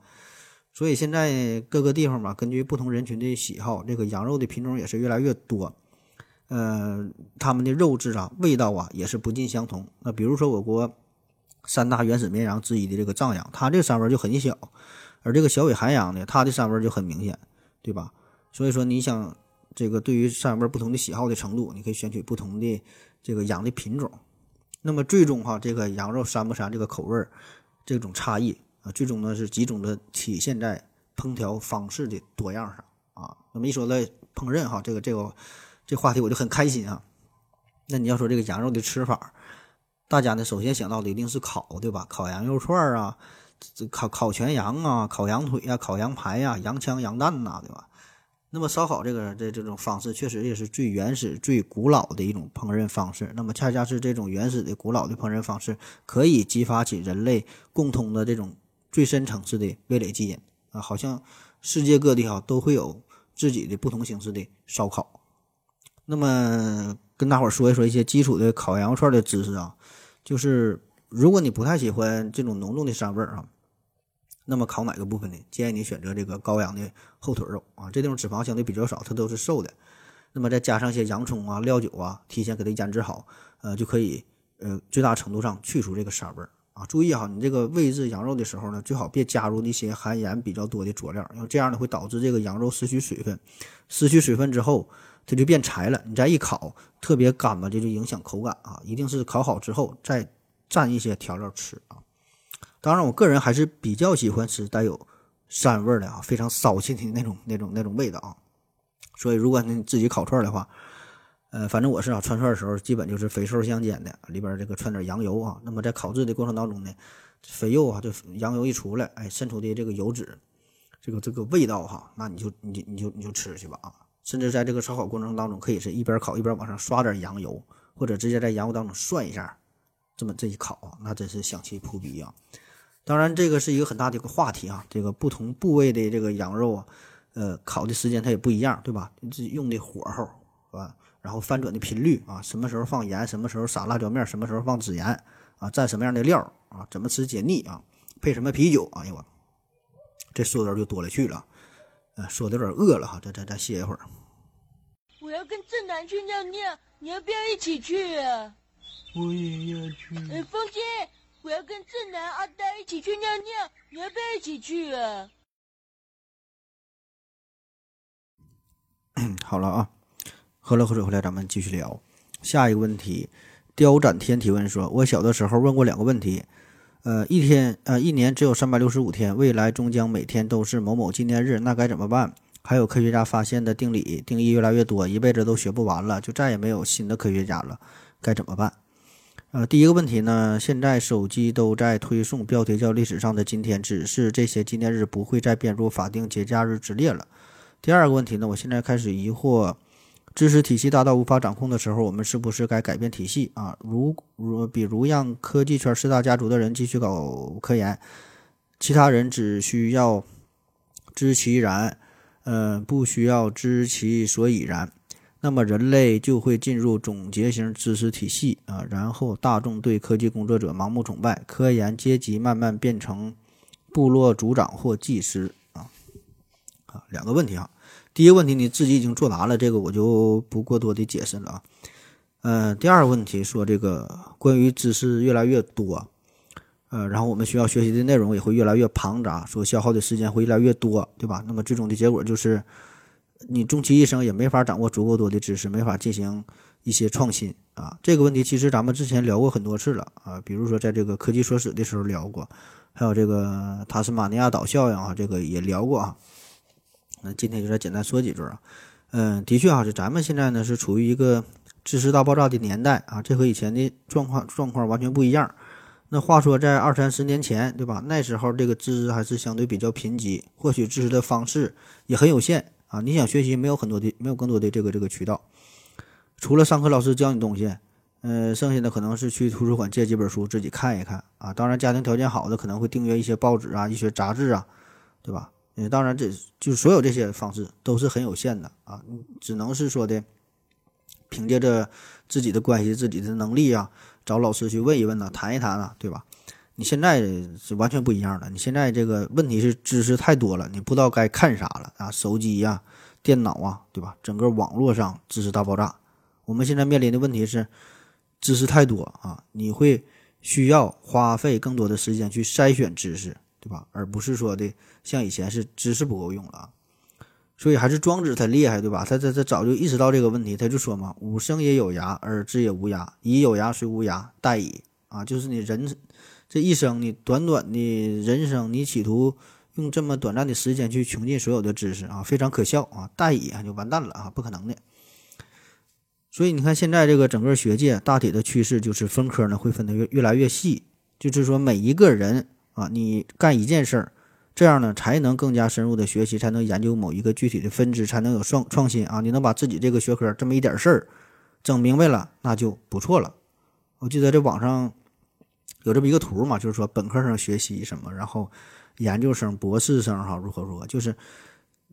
所以现在各个地方吧，根据不同人群的喜好，这个羊肉的品种也是越来越多。呃，他们的肉质啊、味道啊也是不尽相同。那比如说我国三大原始绵羊之一的这个藏羊，它这个膻味就很小；而这个小尾寒羊呢，它的膻味就很明显，对吧？所以说，你想这个对于膻味不同的喜好的程度，你可以选取不同的这个羊的品种。那么最终哈，这个羊肉膻不膻，这个口味儿这种差异啊，最终呢是集中的体现在烹调方式的多样上啊。那么一说到烹饪哈，这个这个这话题我就很开心啊。那你要说这个羊肉的吃法，大家呢首先想到的一定是烤，对吧？烤羊肉串儿啊，这烤烤全羊啊，烤羊腿呀，烤羊排呀，羊腔羊蛋呐，对吧？那么烧烤这个这这种方式确实也是最原始、最古老的一种烹饪方式。那么恰恰是这种原始的、古老的烹饪方式，可以激发起人类共通的这种最深层次的味蕾基因啊！好像世界各地哈都会有自己的不同形式的烧烤。那么跟大伙儿说一说一些基础的烤羊肉串的知识啊，就是如果你不太喜欢这种浓重的膻味儿啊。那么烤哪个部分呢？建议你选择这个羔羊的后腿肉啊，这地方脂肪相对比较少，它都是瘦的。那么再加上一些洋葱啊、料酒啊，提前给它腌制好，呃，就可以呃最大程度上去除这个膻味儿啊。注意哈，你这个煨制羊肉的时候呢，最好别加入那些含盐比较多的佐料，因为这样呢会导致这个羊肉失去水分，失去水分之后它就变柴了。你再一烤特别干吧，这就影响口感啊。一定是烤好之后再蘸一些调料吃啊。当然，我个人还是比较喜欢吃带有膻味的啊，非常骚气的那种、那种、那种味道啊。所以，如果你自己烤串的话，呃，反正我是啊，串串的时候基本就是肥瘦相间的，里边这个串点羊油啊。那么在烤制的过程当中呢，肥肉啊，就羊油一出来，哎，渗出的这个油脂，这个这个味道哈，那你就你就你就你就吃去吧啊。甚至在这个烧烤过程当中，可以是一边烤一边往上刷点羊油，或者直接在羊油当中涮一下，这么这一烤啊，那真是香气扑鼻啊。当然，这个是一个很大的一个话题啊。这个不同部位的这个羊肉啊，呃，烤的时间它也不一样，对吧？自己用的火候是吧？然后翻转的频率啊，什么时候放盐，什么时候撒辣椒面，什么时候放孜然啊，蘸什么样的料啊，怎么吃解腻啊，配什么啤酒？哎呦我，这说的就多了去了，呃，说的有点饿了哈，再再再歇一会儿。我要跟正南去尿尿，你要不要一起去啊？我也要去。哎，风姐。我要跟正南、阿呆一起去尿尿，你要不要一起去啊？好了啊，喝了口水回来，咱们继续聊下一个问题。雕展天提问说：“我小的时候问过两个问题，呃，一天呃一年只有三百六十五天，未来终将每天都是某某纪念日，那该怎么办？还有科学家发现的定理定义越来越多，一辈子都学不完了，就再也没有新的科学家了，该怎么办？”呃，第一个问题呢，现在手机都在推送标题叫“历史上的今天”，只是这些纪念日不会再编入法定节假日之列了。第二个问题呢，我现在开始疑惑，知识体系大到无法掌控的时候，我们是不是该改变体系啊？如如比如让科技圈四大家族的人继续搞科研，其他人只需要知其然，呃，不需要知其所以然。那么人类就会进入总结型知识体系啊，然后大众对科技工作者盲目崇拜，科研阶级慢慢变成部落族长或技师啊啊，两个问题啊，第一个问题你自己已经作答了，这个我就不过多的解释了啊。呃，第二个问题说这个关于知识越来越多，呃，然后我们需要学习的内容也会越来越庞杂，说消耗的时间会越来越多，对吧？那么最终的结果就是。你终其一生也没法掌握足够多的知识，没法进行一些创新啊。这个问题其实咱们之前聊过很多次了啊，比如说在这个科技说史的时候聊过，还有这个塔斯马尼亚岛效应啊，这个也聊过啊。那今天就再简单说几句啊。嗯，的确啊，是咱们现在呢是处于一个知识大爆炸的年代啊，这和以前的状况状况完全不一样。那话说在二三十年前，对吧？那时候这个知识还是相对比较贫瘠，获取知识的方式也很有限啊。你想学习，没有很多的，没有更多的这个这个渠道，除了上课老师教你东西，嗯，剩下的可能是去图书馆借几本书自己看一看啊。当然，家庭条件好的可能会订阅一些报纸啊、一些杂志啊，对吧？嗯，当然，这就所有这些方式都是很有限的啊，只能是说的，凭借着自己的关系、自己的能力啊，找老师去问一问呐，谈一谈啊，对吧？你现在是完全不一样了，你现在这个问题是知识太多了，你不知道该看啥了啊，手机呀、电脑啊，对吧？整个网络上知识大爆炸，我们现在面临的问题是知识太多啊，你会需要花费更多的时间去筛选知识。对吧？而不是说的像以前是知识不够用了，所以还是庄子他厉害，对吧？他他他早就意识到这个问题，他就说嘛：“吾生也有涯，而知也无涯。以有涯随无涯，殆矣。”啊，就是你人这一生，你短短的人生，你企图用这么短暂的时间去穷尽所有的知识啊，非常可笑啊！大矣啊，就完蛋了啊，不可能的。所以你看，现在这个整个学界大体的趋势就是分科呢会分得越越来越细，就是说每一个人。啊，你干一件事儿，这样呢才能更加深入的学习，才能研究某一个具体的分支，才能有创创新啊！你能把自己这个学科这么一点事儿整明白了，那就不错了。我记得这网上有这么一个图嘛，就是说本科生学习什么，然后研究生、博士生哈如何如何，就是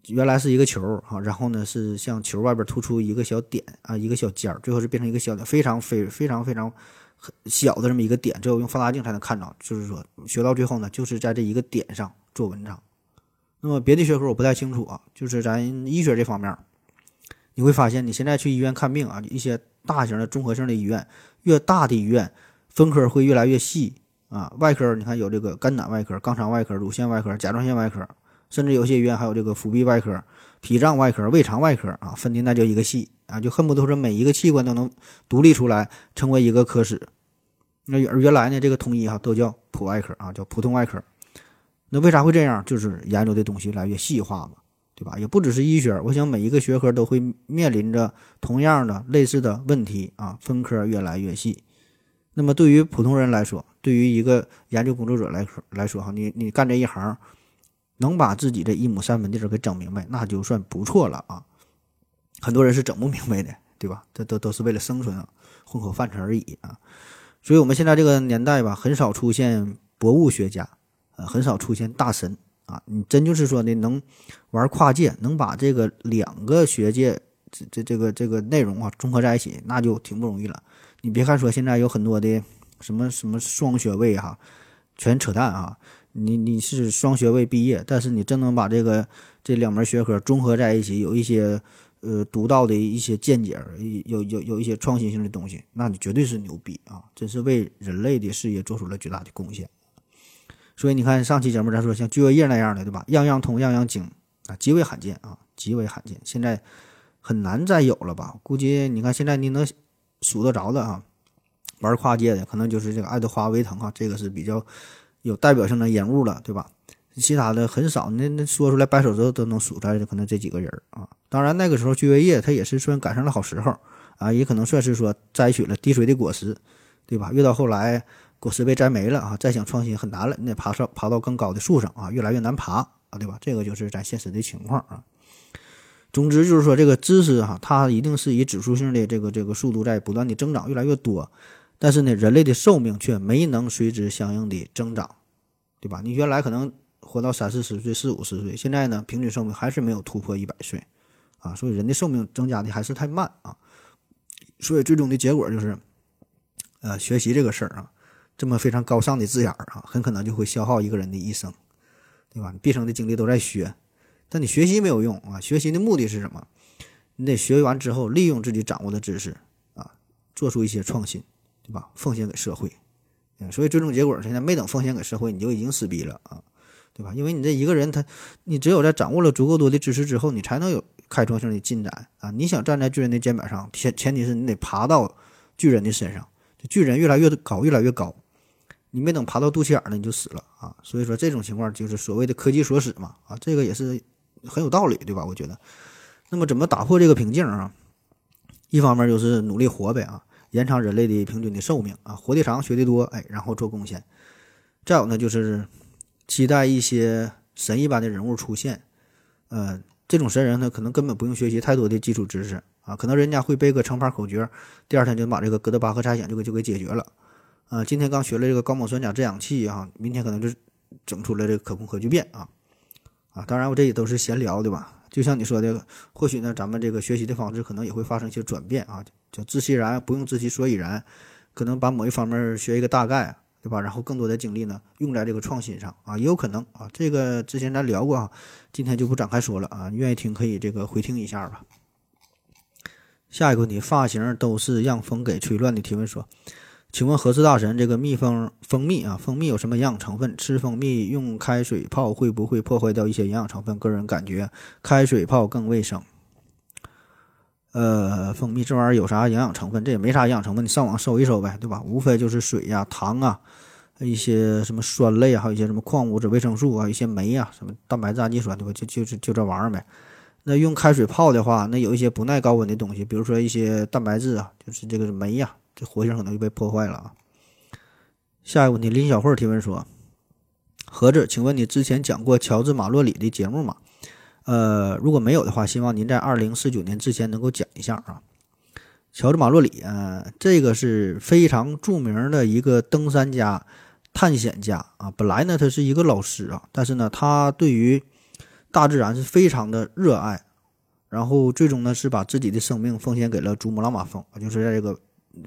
原来是一个球哈，然后呢是像球外边突出一个小点啊，一个小尖儿，最后是变成一个小点，非常非非常非常。很小的这么一个点，只有用放大镜才能看到。就是说，学到最后呢，就是在这一个点上做文章。那么别的学科我不太清楚啊，就是咱医学这方面，你会发现，你现在去医院看病啊，一些大型的综合性的医院，越大的医院分科会越来越细啊。外科你看有这个肝胆外科、肛肠外科、乳腺外科、甲状腺外科，甚至有些医院还有这个腹壁外科、脾脏外科、胃肠外科啊，分的那叫一个细。啊，就恨不得说每一个器官都能独立出来，成为一个科室。那而原来呢，这个统一哈都叫普外科啊，叫普通外科。那为啥会这样？就是研究的东西越来越细化嘛，对吧？也不只是医学，我想每一个学科都会面临着同样的类似的问题啊，分科越来越细。那么对于普通人来说，对于一个研究工作者来说来说哈，你你干这一行，能把自己这一亩三分地儿给整明白，那就算不错了啊。很多人是整不明白的，对吧？这都都是为了生存啊，混口饭吃而已啊。所以，我们现在这个年代吧，很少出现博物学家，呃，很少出现大神啊。你真就是说呢，能玩跨界，能把这个两个学界这这这个这个内容啊综合在一起，那就挺不容易了。你别看说现在有很多的什么什么双学位哈，全扯淡啊。你你是双学位毕业，但是你真能把这个这两门学科综合在一起，有一些。呃，独到的一些见解，有有有一些创新性的东西，那你绝对是牛逼啊！真是为人类的事业做出了巨大的贡献。所以你看上期节目咱说像聚月夜那样的，对吧？样样通，样样精啊，极为罕见啊，极为罕见。现在很难再有了吧？估计你看现在你能数得着的啊，玩跨界的可能就是这个爱德华·维腾啊，这个是比较有代表性的人物了，对吧？其他的很少，那那说出来掰手指头都能数出来，可能这几个人啊。当然那个时候居维叶他也是算赶上了好时候啊，也可能算是说摘取了滴水的果实，对吧？越到后来果实被摘没了啊，再想创新很难了，你得爬上爬到更高的树上啊，越来越难爬啊，对吧？这个就是咱现实的情况啊。总之就是说这个知识哈，它一定是以指数性的这个这个速度在不断的增长，越来越多。但是呢，人类的寿命却没能随之相应的增长，对吧？你原来可能。活到三四十岁、四五十岁，现在呢，平均寿命还是没有突破一百岁，啊，所以人的寿命增加的还是太慢啊，所以最终的结果就是，呃，学习这个事儿啊，这么非常高尚的字眼儿啊，很可能就会消耗一个人的一生，对吧？你毕生的精力都在学，但你学习没有用啊，学习的目的是什么？你得学完之后，利用自己掌握的知识啊，做出一些创新，对吧？奉献给社会，嗯，所以最终结果现在没等奉献给社会，你就已经死逼了啊。对吧？因为你这一个人他，你只有在掌握了足够多的知识之后，你才能有开创性的进展啊！你想站在巨人的肩膀上，前前提是你得爬到巨人的身上，巨人越来越高，越来越高，你没等爬到肚脐眼儿呢，你就死了啊！所以说这种情况就是所谓的科技所使嘛啊，这个也是很有道理，对吧？我觉得，那么怎么打破这个瓶颈啊？一方面就是努力活呗啊，延长人类的平均的寿命啊，活得长，学得多，哎，然后做贡献。再有呢就是。期待一些神一般的人物出现，呃，这种神人呢，可能根本不用学习太多的基础知识啊，可能人家会背个乘法口诀，第二天就把这个哥德巴赫猜想就给就给解决了，啊，今天刚学了这个高锰酸钾制氧气啊，明天可能就整出来这个可控核聚变啊，啊，当然我这也都是闲聊对吧？就像你说的，或许呢，咱们这个学习的方式可能也会发生一些转变啊，叫知其然不用知其所以然，可能把某一方面学一个大概。对吧？然后更多的精力呢，用在这个创新上啊，也有可能啊。这个之前咱聊过啊，今天就不展开说了啊。愿意听可以这个回听一下吧。下一个问题，发型都是让风给吹乱的提问说，请问何氏大神，这个蜜蜂蜂蜜啊，蜂蜜有什么营养成分？吃蜂蜜用开水泡会不会破坏掉一些营养成分？个人感觉开水泡更卫生。呃，蜂蜜这玩意儿有啥营养成分？这也没啥营养成分，你上网搜一搜呗，对吧？无非就是水呀、糖啊，一些什么酸类啊，还有一些什么矿物质、维生素啊，一些酶啊，什么蛋白质、氨基酸，对吧？就就是就这玩意儿呗。那用开水泡的话，那有一些不耐高温的东西，比如说一些蛋白质啊，就是这个酶呀，这活性可能就被破坏了啊。下一个问题，林小慧提问说：何子，请问你之前讲过乔治马洛里的节目吗？呃，如果没有的话，希望您在二零四九年之前能够讲一下啊。乔治马洛里啊，这个是非常著名的一个登山家、探险家啊。本来呢，他是一个老师啊，但是呢，他对于大自然是非常的热爱，然后最终呢，是把自己的生命奉献给了珠穆朗玛峰，就是在这个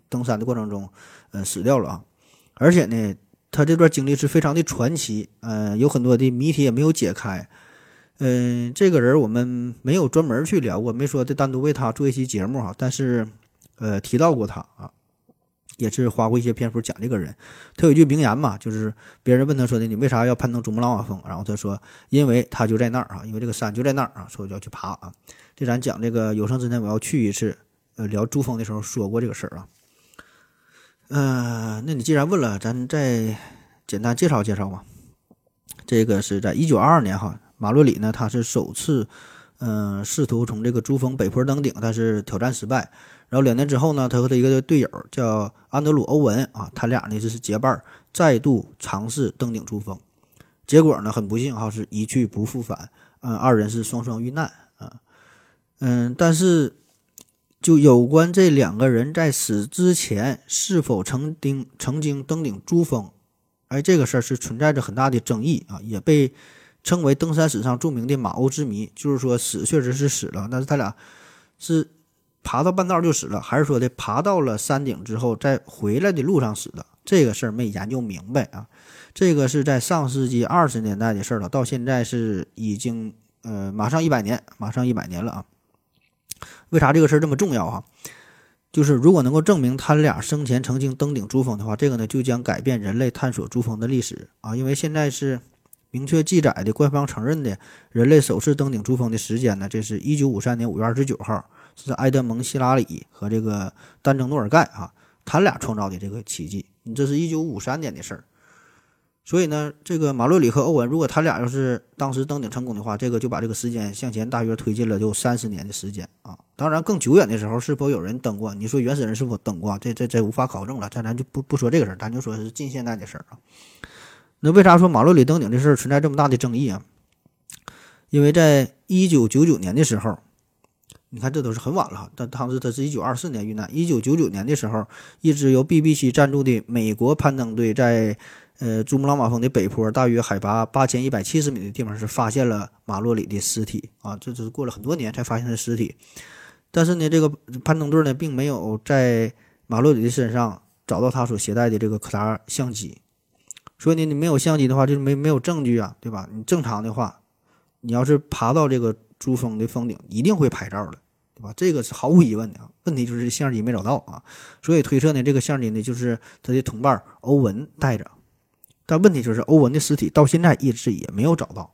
登山的过程中，呃，死掉了啊。而且呢，他这段经历是非常的传奇，呃，有很多的谜题也没有解开。嗯，这个人我们没有专门去聊过，没说的单独为他做一期节目哈。但是，呃，提到过他啊，也是花过一些篇幅讲这个人。他有一句名言嘛，就是别人问他说的，你为啥要攀登珠穆朗玛峰？然后他说，因为他就在那儿啊，因为这个山就在那儿啊，所以就要去爬啊。这咱讲这个有生之年我要去一次，呃，聊珠峰的时候说过这个事儿啊。嗯，那你既然问了，咱再简单介绍介绍吧。这个是在一九二二年哈。马洛里呢，他是首次，嗯，试图从这个珠峰北坡登顶，但是挑战失败。然后两年之后呢，他和他一个队友叫安德鲁·欧文啊，他俩呢就是结伴再度尝试登顶珠峰。结果呢，很不幸哈，是一去不复返，嗯，二人是双双遇难啊。嗯，但是就有关这两个人在死之前是否曾经曾经登顶珠峰，哎，这个事儿是存在着很大的争议啊，也被。称为登山史上著名的马鸥之谜，就是说死确实是死了，但是他俩是爬到半道就死了，还是说的爬到了山顶之后在回来的路上死的？这个事儿没研究明白啊。这个是在上世纪二十年代的事儿了，到现在是已经呃马上一百年，马上一百年了啊。为啥这个事儿这么重要啊？就是如果能够证明他俩生前曾经登顶珠峰的话，这个呢就将改变人类探索珠峰的历史啊，因为现在是。明确记载的官方承认的人类首次登顶珠峰的时间呢？这是一九五三年五月二十九号，是埃德蒙·希拉里和这个丹增·诺尔盖啊，他俩创造的这个奇迹。你这是一九五三年的事儿，所以呢，这个马洛里和欧文，如果他俩要是当时登顶成功的话，这个就把这个时间向前大约推进了就三十年的时间啊。当然，更久远的时候是否有人登过？你说原始人是否登过？这这这无法考证了。咱咱就不不说这个事儿，咱就说是近现代的事儿啊。那为啥说马洛里登顶这事儿存在这么大的争议啊？因为在一九九九年的时候，你看这都是很晚了，但当时他是一九二四年遇难。一九九九年的时候，一支由 BBC 赞助的美国攀登队在呃珠穆朗玛峰的北坡，大约海拔八千一百七十米的地方是发现了马洛里的尸体啊。这只是过了很多年才发现的尸体，但是呢，这个攀登队呢并没有在马洛里的身上找到他所携带的这个可达相机。所以呢，你没有相机的话，就是没没有证据啊，对吧？你正常的话，你要是爬到这个珠峰的峰顶，一定会拍照的，对吧？这个是毫无疑问的。问题就是相机没找到啊，所以推测呢，这个相机呢就是他的同伴欧文带着。但问题就是欧文的尸体到现在一直也没有找到，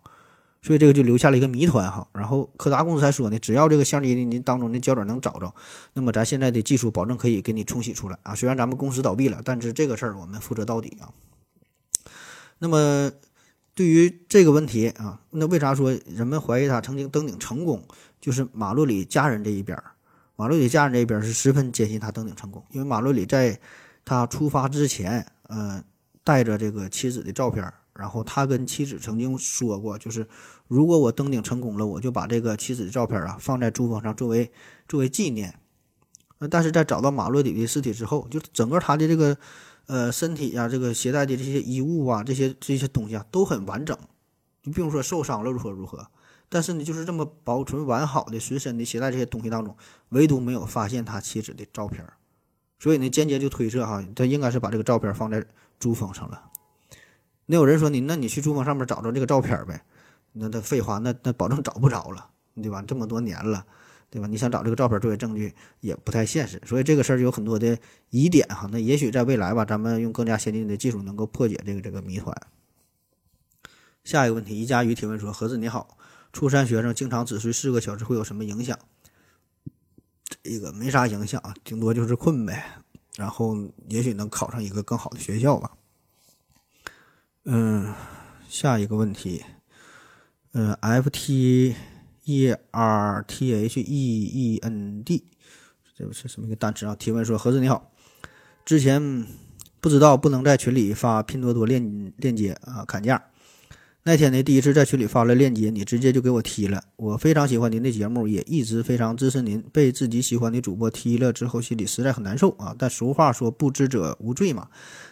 所以这个就留下了一个谜团哈。然后柯达公司还说呢，只要这个相机您当中的胶卷能找着，那么咱现在的技术保证可以给你冲洗出来啊。虽然咱们公司倒闭了，但是这个事儿我们负责到底啊。那么对于这个问题啊，那为啥说人们怀疑他曾经登顶成功？就是马洛里家人这一边儿，马洛里家人这一边是十分坚信他登顶成功，因为马洛里在他出发之前，呃，带着这个妻子的照片，然后他跟妻子曾经说过，就是如果我登顶成功了，我就把这个妻子的照片啊放在珠峰上作为作为纪念。呃，但是在找到马洛里的尸体之后，就整个他的这个呃身体呀，这个携带的这些衣物啊，这些这些东西啊都很完整，就并不说受伤了如何如何。但是呢，就是这么保存完好的随身的携带这些东西当中，唯独没有发现他妻子的照片，所以呢，间接就推测哈，他应该是把这个照片放在珠峰上了。那有人说你，那你去珠峰上面找着这个照片呗？那他废话，那那保证找不着了，对吧？这么多年了，对吧？你想找这个照片作为证据也不太现实，所以这个事儿有很多的疑点哈。那也许在未来吧，咱们用更加先进的技术能够破解这个这个谜团。下一个问题，一家鱼提问说：盒子你好。初三学生经常只睡四个小时会有什么影响？这个没啥影响，顶多就是困呗。然后也许能考上一个更好的学校吧。嗯，下一个问题，嗯，F T E R T H E E N D，这是什么一个单词啊？提问说：何子你好，之前不知道不能在群里发拼多多链链接啊，砍价。那天呢，第一次在群里发了链接，你直接就给我踢了。我非常喜欢您的节目，也一直非常支持您。被自己喜欢的主播踢了之后，心里实在很难受啊。但俗话说不知者无罪嘛，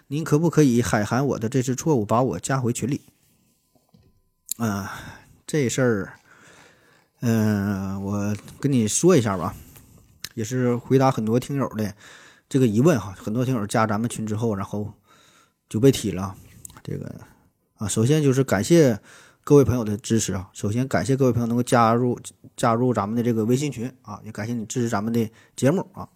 您可不可以海涵我的这次错误，把我加回群里？啊，这事儿，嗯，我跟你说一下吧，也是回答很多听友的这个疑问哈。很多听友加咱们群之后，然后就被踢了，这个。啊，首先就是感谢各位朋友的支持啊！首先感谢各位朋友能够加入加入咱们的这个微信群啊，也感谢你支持咱们的节目啊。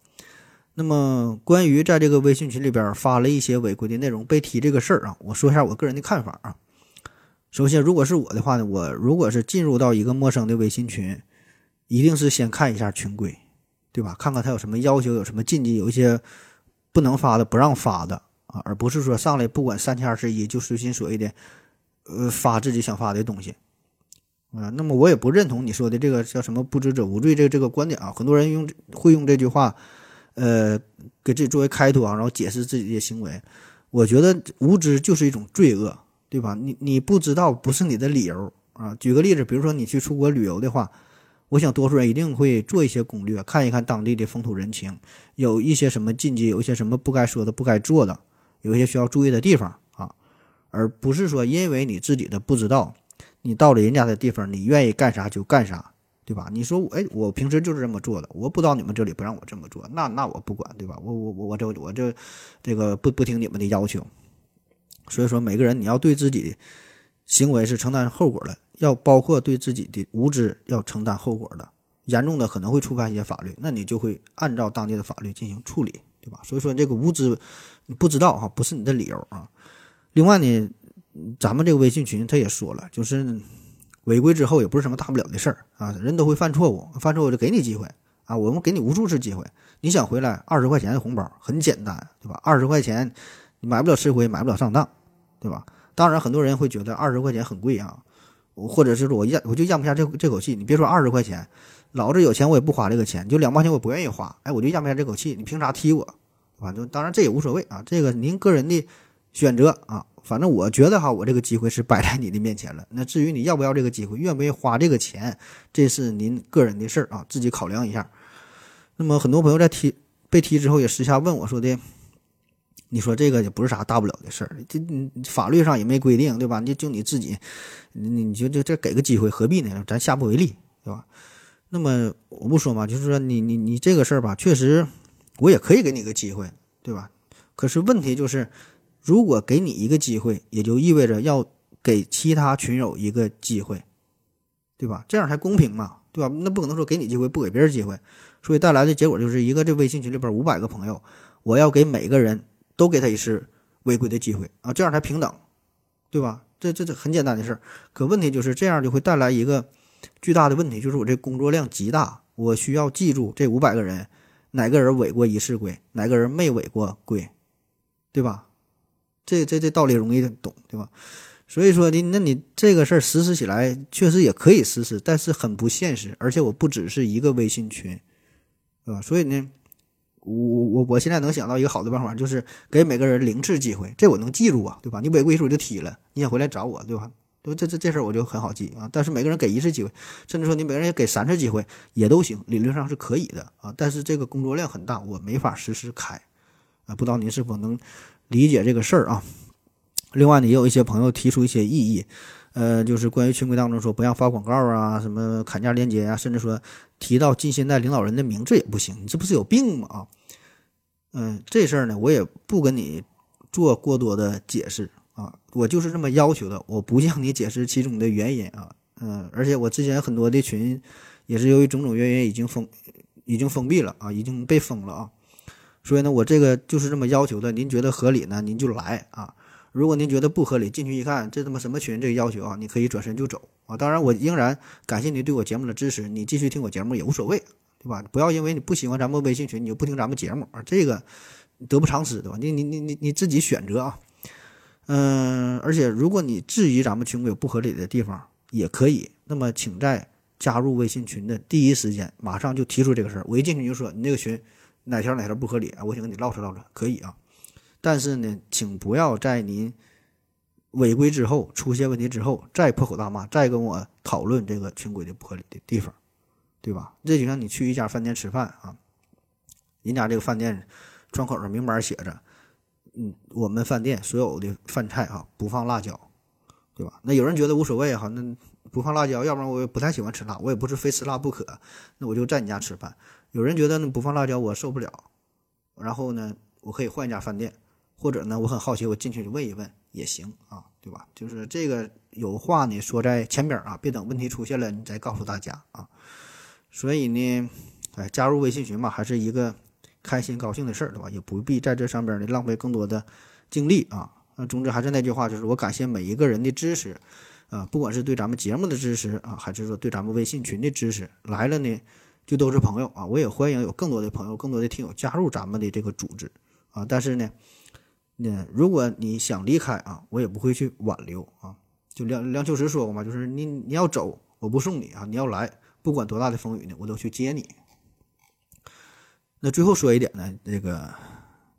那么关于在这个微信群里边发了一些违规的内容被踢这个事儿啊，我说一下我个人的看法啊。首先，如果是我的话呢，我如果是进入到一个陌生的微信群，一定是先看一下群规，对吧？看看他有什么要求，有什么禁忌，有一些不能发的、不让发的。啊，而不是说上来不管三七二十一就随心所欲的，呃，发自己想发的东西，啊，那么我也不认同你说的这个叫什么“不知者无罪”这这个观点啊。很多人用会用这句话，呃，给自己作为开脱啊，然后解释自己的行为。我觉得无知就是一种罪恶，对吧？你你不知道不是你的理由啊。举个例子，比如说你去出国旅游的话，我想多数人一定会做一些攻略，看一看当地的风土人情，有一些什么禁忌，有一些什么不该说的、不该做的。有一些需要注意的地方啊，而不是说因为你自己的不知道，你到了人家的地方，你愿意干啥就干啥，对吧？你说我，哎，我平时就是这么做的，我不到你们这里不让我这么做，那那我不管，对吧？我我我我这我这这个不不听你们的要求，所以说每个人你要对自己行为是承担后果的，要包括对自己的无知要承担后果的，严重的可能会触犯一些法律，那你就会按照当地的法律进行处理。对吧？所以说这个无知，你不知道哈，不是你的理由啊。另外呢，咱们这个微信群他也说了，就是违规之后也不是什么大不了的事儿啊，人都会犯错误，犯错误就给你机会啊，我们给你无数次机会。你想回来二十块钱的红包很简单，对吧？二十块钱你买不了吃亏，买不了上当，对吧？当然很多人会觉得二十块钱很贵啊，或者是说我咽我就咽不下这这口气。你别说二十块钱。老子有钱，我也不花这个钱，就两毛钱我不愿意花，哎，我就咽不下这口气。你凭啥踢我？反正当然这也无所谓啊，这个您个人的选择啊。反正我觉得哈，我这个机会是摆在你的面前了。那至于你要不要这个机会，愿不愿意花这个钱，这是您个人的事儿啊，自己考量一下。那么很多朋友在提被提之后也私下问我说的，你说这个也不是啥大不了的事儿，这法律上也没规定，对吧？你就你自己，你你就这这给个机会何必呢？咱下不为例，对吧？那么我不说嘛，就是说你你你这个事儿吧，确实我也可以给你个机会，对吧？可是问题就是，如果给你一个机会，也就意味着要给其他群友一个机会，对吧？这样才公平嘛，对吧？那不可能说给你机会不给别人机会，所以带来的结果就是一个这微信群里边五百个朋友，我要给每个人都给他一次违规的机会啊，这样才平等对吧？这这这很简单的事儿。可问题就是这样就会带来一个巨大的问题，就是我这工作量极大，我需要记住这五百个人哪个人违过一次规，哪个人没违过规，对吧？这这这道理容易懂，对吧？所以说你那你这个事儿实施起来确实也可以实施，但是很不现实。而且我不只是一个微信群，对吧？所以呢，我我我现在能想到一个好的办法，就是给每个人零次机会，这我能记住啊，对吧？你违规一次我就踢了，你想回来找我，对吧？对这这这事儿我就很好记啊。但是每个人给一次机会，甚至说你每个人给三次机会也都行，理论上是可以的啊。但是这个工作量很大，我没法实时开啊。不知道您是否能？理解这个事儿啊，另外呢，也有一些朋友提出一些异议，呃，就是关于群规当中说不让发广告啊，什么砍价链接啊，甚至说提到近现代领导人的名字也不行，你这不是有病吗？啊，嗯，这事儿呢，我也不跟你做过多的解释啊，我就是这么要求的，我不向你解释其中的原因啊，嗯，而且我之前很多的群也是由于种种原因已经封，已经封闭了啊，已经被封了啊。所以呢，我这个就是这么要求的。您觉得合理呢，您就来啊；如果您觉得不合理，进去一看，这他妈什么群？这个要求啊，你可以转身就走啊。当然，我仍然感谢您对我节目的支持，你继续听我节目也无所谓，对吧？不要因为你不喜欢咱们微信群，你就不听咱们节目啊，这个得不偿失，对吧？你你你你你自己选择啊。嗯，而且如果你质疑咱们群规有不合理的地方，也可以。那么，请在加入微信群的第一时间，马上就提出这个事儿。我一进去就说你那个群。哪条哪条不合理啊？我想跟你唠扯唠扯，可以啊。但是呢，请不要在您违规之后、出现问题之后再破口大骂，再跟我讨论这个群规的不合理的地方，对吧？这就像你去一家饭店吃饭啊，人家这个饭店窗口上明码写着，嗯，我们饭店所有的饭菜啊不放辣椒，对吧？那有人觉得无所谓哈，那不放辣椒，要不然我也不太喜欢吃辣，我也不是非吃辣不可，那我就在你家吃饭。有人觉得呢不放辣椒我受不了，然后呢我可以换一家饭店，或者呢我很好奇我进去问一问也行啊，对吧？就是这个有话呢说在前边啊，别等问题出现了你再告诉大家啊。所以呢，哎，加入微信群嘛，还是一个开心高兴的事儿，对吧？也不必在这上边呢浪费更多的精力啊。那总之还是那句话，就是我感谢每一个人的支持啊，不管是对咱们节目的支持啊，还是说对咱们微信群的支持，来了呢。就都是朋友啊，我也欢迎有更多的朋友、更多的听友加入咱们的这个组织啊。但是呢，那如果你想离开啊，我也不会去挽留啊。就梁梁秋实说过嘛，就是你你要走，我不送你啊，你要来，不管多大的风雨呢，我都去接你。那最后说一点呢，这个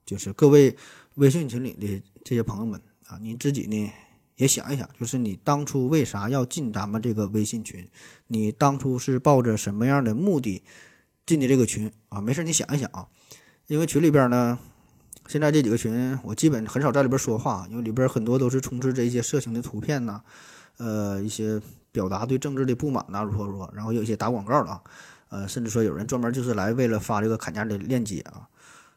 就是各位微信群里的这些朋友们啊，你自己呢。也想一想，就是你当初为啥要进咱们这个微信群？你当初是抱着什么样的目的进的这个群啊？没事，你想一想啊，因为群里边呢，现在这几个群我基本很少在里边说话，因为里边很多都是充斥着一些色情的图片呐，呃，一些表达对政治的不满呐，如何如何，然后有一些打广告的啊，呃，甚至说有人专门就是来为了发这个砍价的链接啊。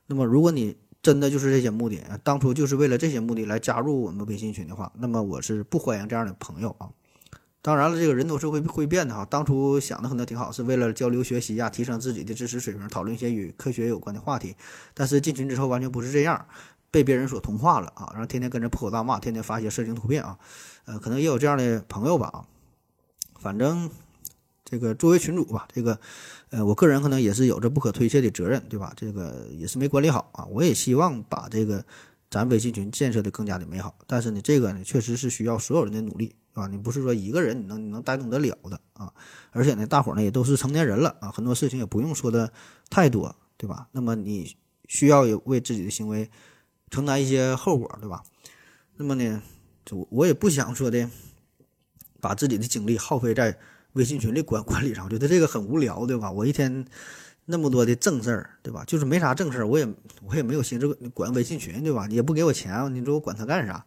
那么如果你真的就是这些目的！当初就是为了这些目的来加入我们微信群的话，那么我是不欢迎这样的朋友啊。当然了，这个人都是会会变的哈。当初想的可能挺好，是为了交流学习呀，提升自己的知识水平，讨论一些与科学有关的话题。但是进群之后完全不是这样，被别人所同化了啊！然后天天跟着破口大骂，天天发一些色情图片啊。呃，可能也有这样的朋友吧啊。反正这个作为群主吧，这个。呃，我个人可能也是有着不可推卸的责任，对吧？这个也是没管理好啊。我也希望把这个咱微信群建设的更加的美好，但是呢，这个呢确实是需要所有人的努力啊。你不是说一个人你能你能带动得了的啊。而且呢，大伙儿呢也都是成年人了啊，很多事情也不用说的太多，对吧？那么你需要有为自己的行为承担一些后果，对吧？那么呢，就我也不想说的把自己的精力耗费在。微信群的管管理上，我觉得这个很无聊，对吧？我一天那么多的正事儿，对吧？就是没啥正事儿，我也我也没有心思管微信群，对吧？你也不给我钱，你说我管他干啥？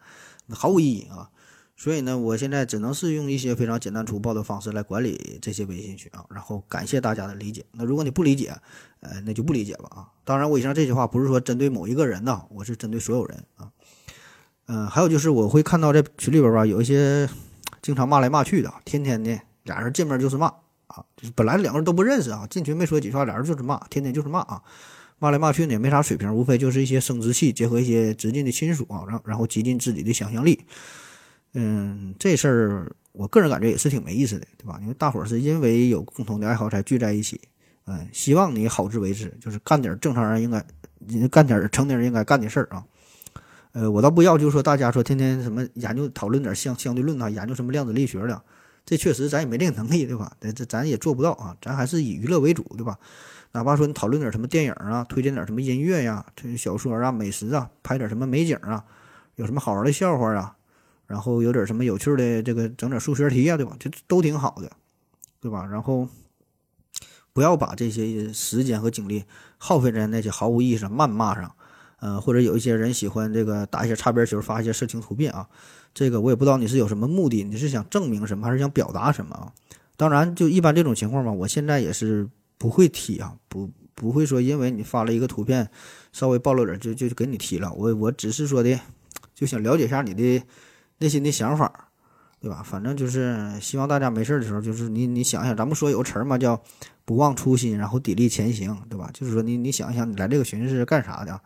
毫无意义啊！所以呢，我现在只能是用一些非常简单粗暴的方式来管理这些微信群啊。然后感谢大家的理解。那如果你不理解，呃，那就不理解吧啊！当然，我以上这句话不是说针对某一个人呐，我是针对所有人啊。嗯，还有就是我会看到在群里边吧，有一些经常骂来骂去的，天天的。俩人见面就是骂啊，就是本来两个人都不认识啊，进群没说几句话，俩人就是骂，天天就是骂啊，骂来骂去呢也没啥水平，无非就是一些生殖器结合一些直近的亲属啊，然然后极尽自己的想象力。嗯，这事儿我个人感觉也是挺没意思的，对吧？因为大伙儿是因为有共同的爱好才聚在一起，嗯，希望你好自为之，就是干点正常人应该干点成年人应该干的事儿啊。呃，我倒不要，就是说大家说天天什么研究讨论点相相对论啊，研究什么量子力学的，这确实咱也没这个能力，对吧？这咱也做不到啊，咱还是以娱乐为主，对吧？哪怕说你讨论点什么电影啊，推荐点什么音乐呀，推小说啊、美食啊，拍点什么美景啊，有什么好玩的笑话啊，然后有点什么有趣的这个整点数学题啊，对吧？这都挺好的，对吧？然后不要把这些时间和精力耗费在那些毫无意义上、谩骂上，呃，或者有一些人喜欢这个打一些擦边球、发一些色情图片啊，这个我也不知道你是有什么目的，你是想证明什么，还是想表达什么啊？当然，就一般这种情况嘛，我现在也是。不会踢啊，不不会说，因为你发了一个图片，稍微暴露点就就给你踢了。我我只是说的，就想了解一下你的内心的想法，对吧？反正就是希望大家没事的时候，就是你你想想，咱们说有个词儿嘛，叫不忘初心，然后砥砺前行，对吧？就是说你你想一想，你来这个群是干啥的？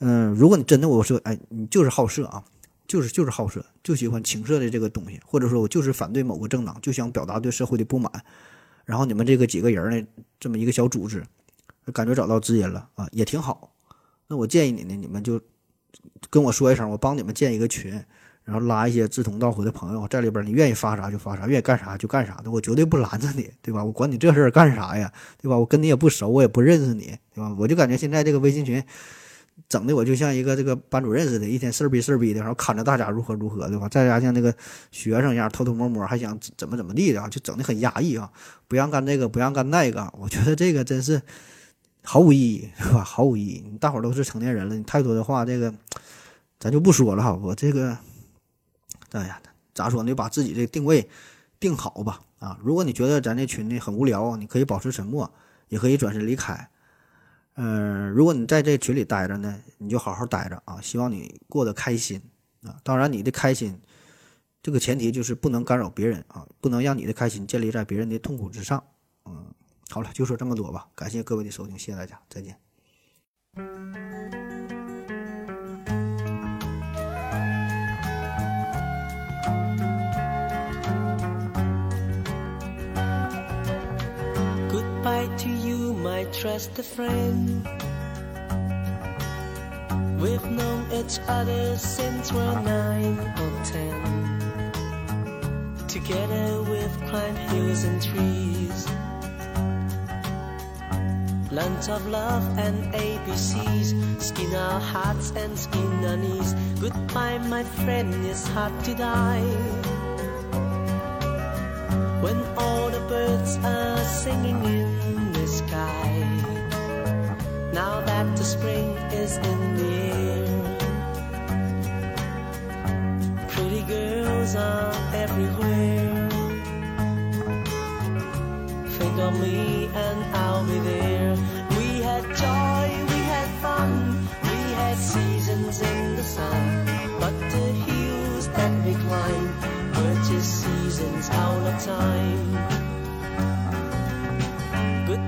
嗯，如果你真的我说，哎，你就是好色啊，就是就是好色，就喜欢情色的这个东西，或者说我就是反对某个政党，就想表达对社会的不满。然后你们这个几个人呢，这么一个小组织，感觉找到知音了啊，也挺好。那我建议你呢，你们就跟我说一声，我帮你们建一个群，然后拉一些志同道合的朋友在里边。你愿意发啥就发啥，愿意干啥就干啥的，我绝对不拦着你，对吧？我管你这事儿干啥呀，对吧？我跟你也不熟，我也不认识你，对吧？我就感觉现在这个微信群。整的我就像一个这个班主任似的，一天事儿逼事儿逼的，然后看着大家如何如何，对吧？在家像那个学生一样偷偷摸摸，还想怎么怎么地的啊，就整的很压抑啊，不让干这个，不让干那个。我觉得这个真是毫无意义，是吧？毫无意义。大伙儿都是成年人了，你太多的话，这个咱就不说了哈。我这个，哎呀，咋说呢？把自己这定位定好吧。啊，如果你觉得咱这群呢很无聊，你可以保持沉默，也可以转身离开。嗯，如果你在这群里待着呢，你就好好待着啊！希望你过得开心啊！当然，你的开心，这个前提就是不能干扰别人啊，不能让你的开心建立在别人的痛苦之上。嗯，好了，就说这么多吧。感谢各位的收听，谢谢大家，再见。My trusted friend. We've known each other since we're nine or ten. Together we've climbed hills and trees. Lunch of love and ABCs. Skin our hearts and skin our knees. Goodbye, my friend, it's hard to die. When all the birds are singing in sky. Now that the spring is in the air, pretty girls are everywhere. Think of me and I'll be there. We had joy, we had fun, we had seasons in the sun, but the hills that we climbed were just seasons out of time.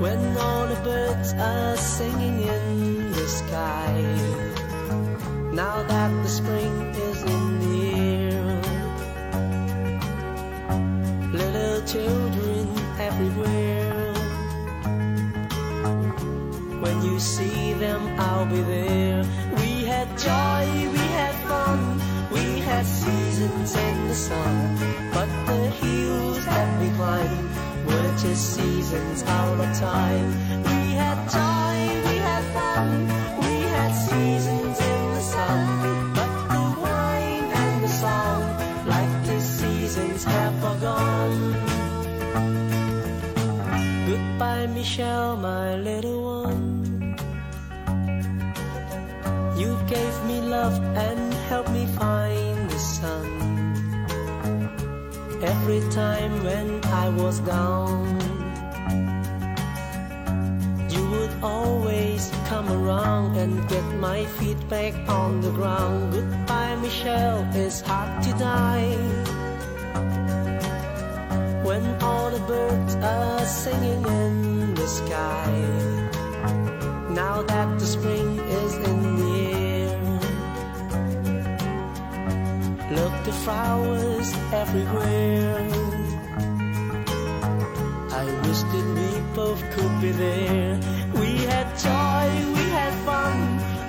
when all the birds are singing in the sky. Now that the spring is in the air, little children everywhere. When you see them, I'll be there. We had joy, we had fun, we had seasons in the sun, but the hills that we climbed were just seasons out of time. We had joy, we had fun, every time when I was down. You would always come around and get my feet back on the ground. Goodbye, Michelle, it's hard to die. When all the birds are singing in the sky. Now that the spring is in the air. Look, the flowers everywhere. I wish that we both could be there. We had joy, we had fun,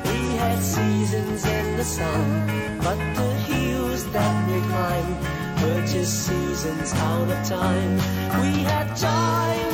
we had seasons in the sun. But the hills that we climbed were just seasons out of time. We had joy,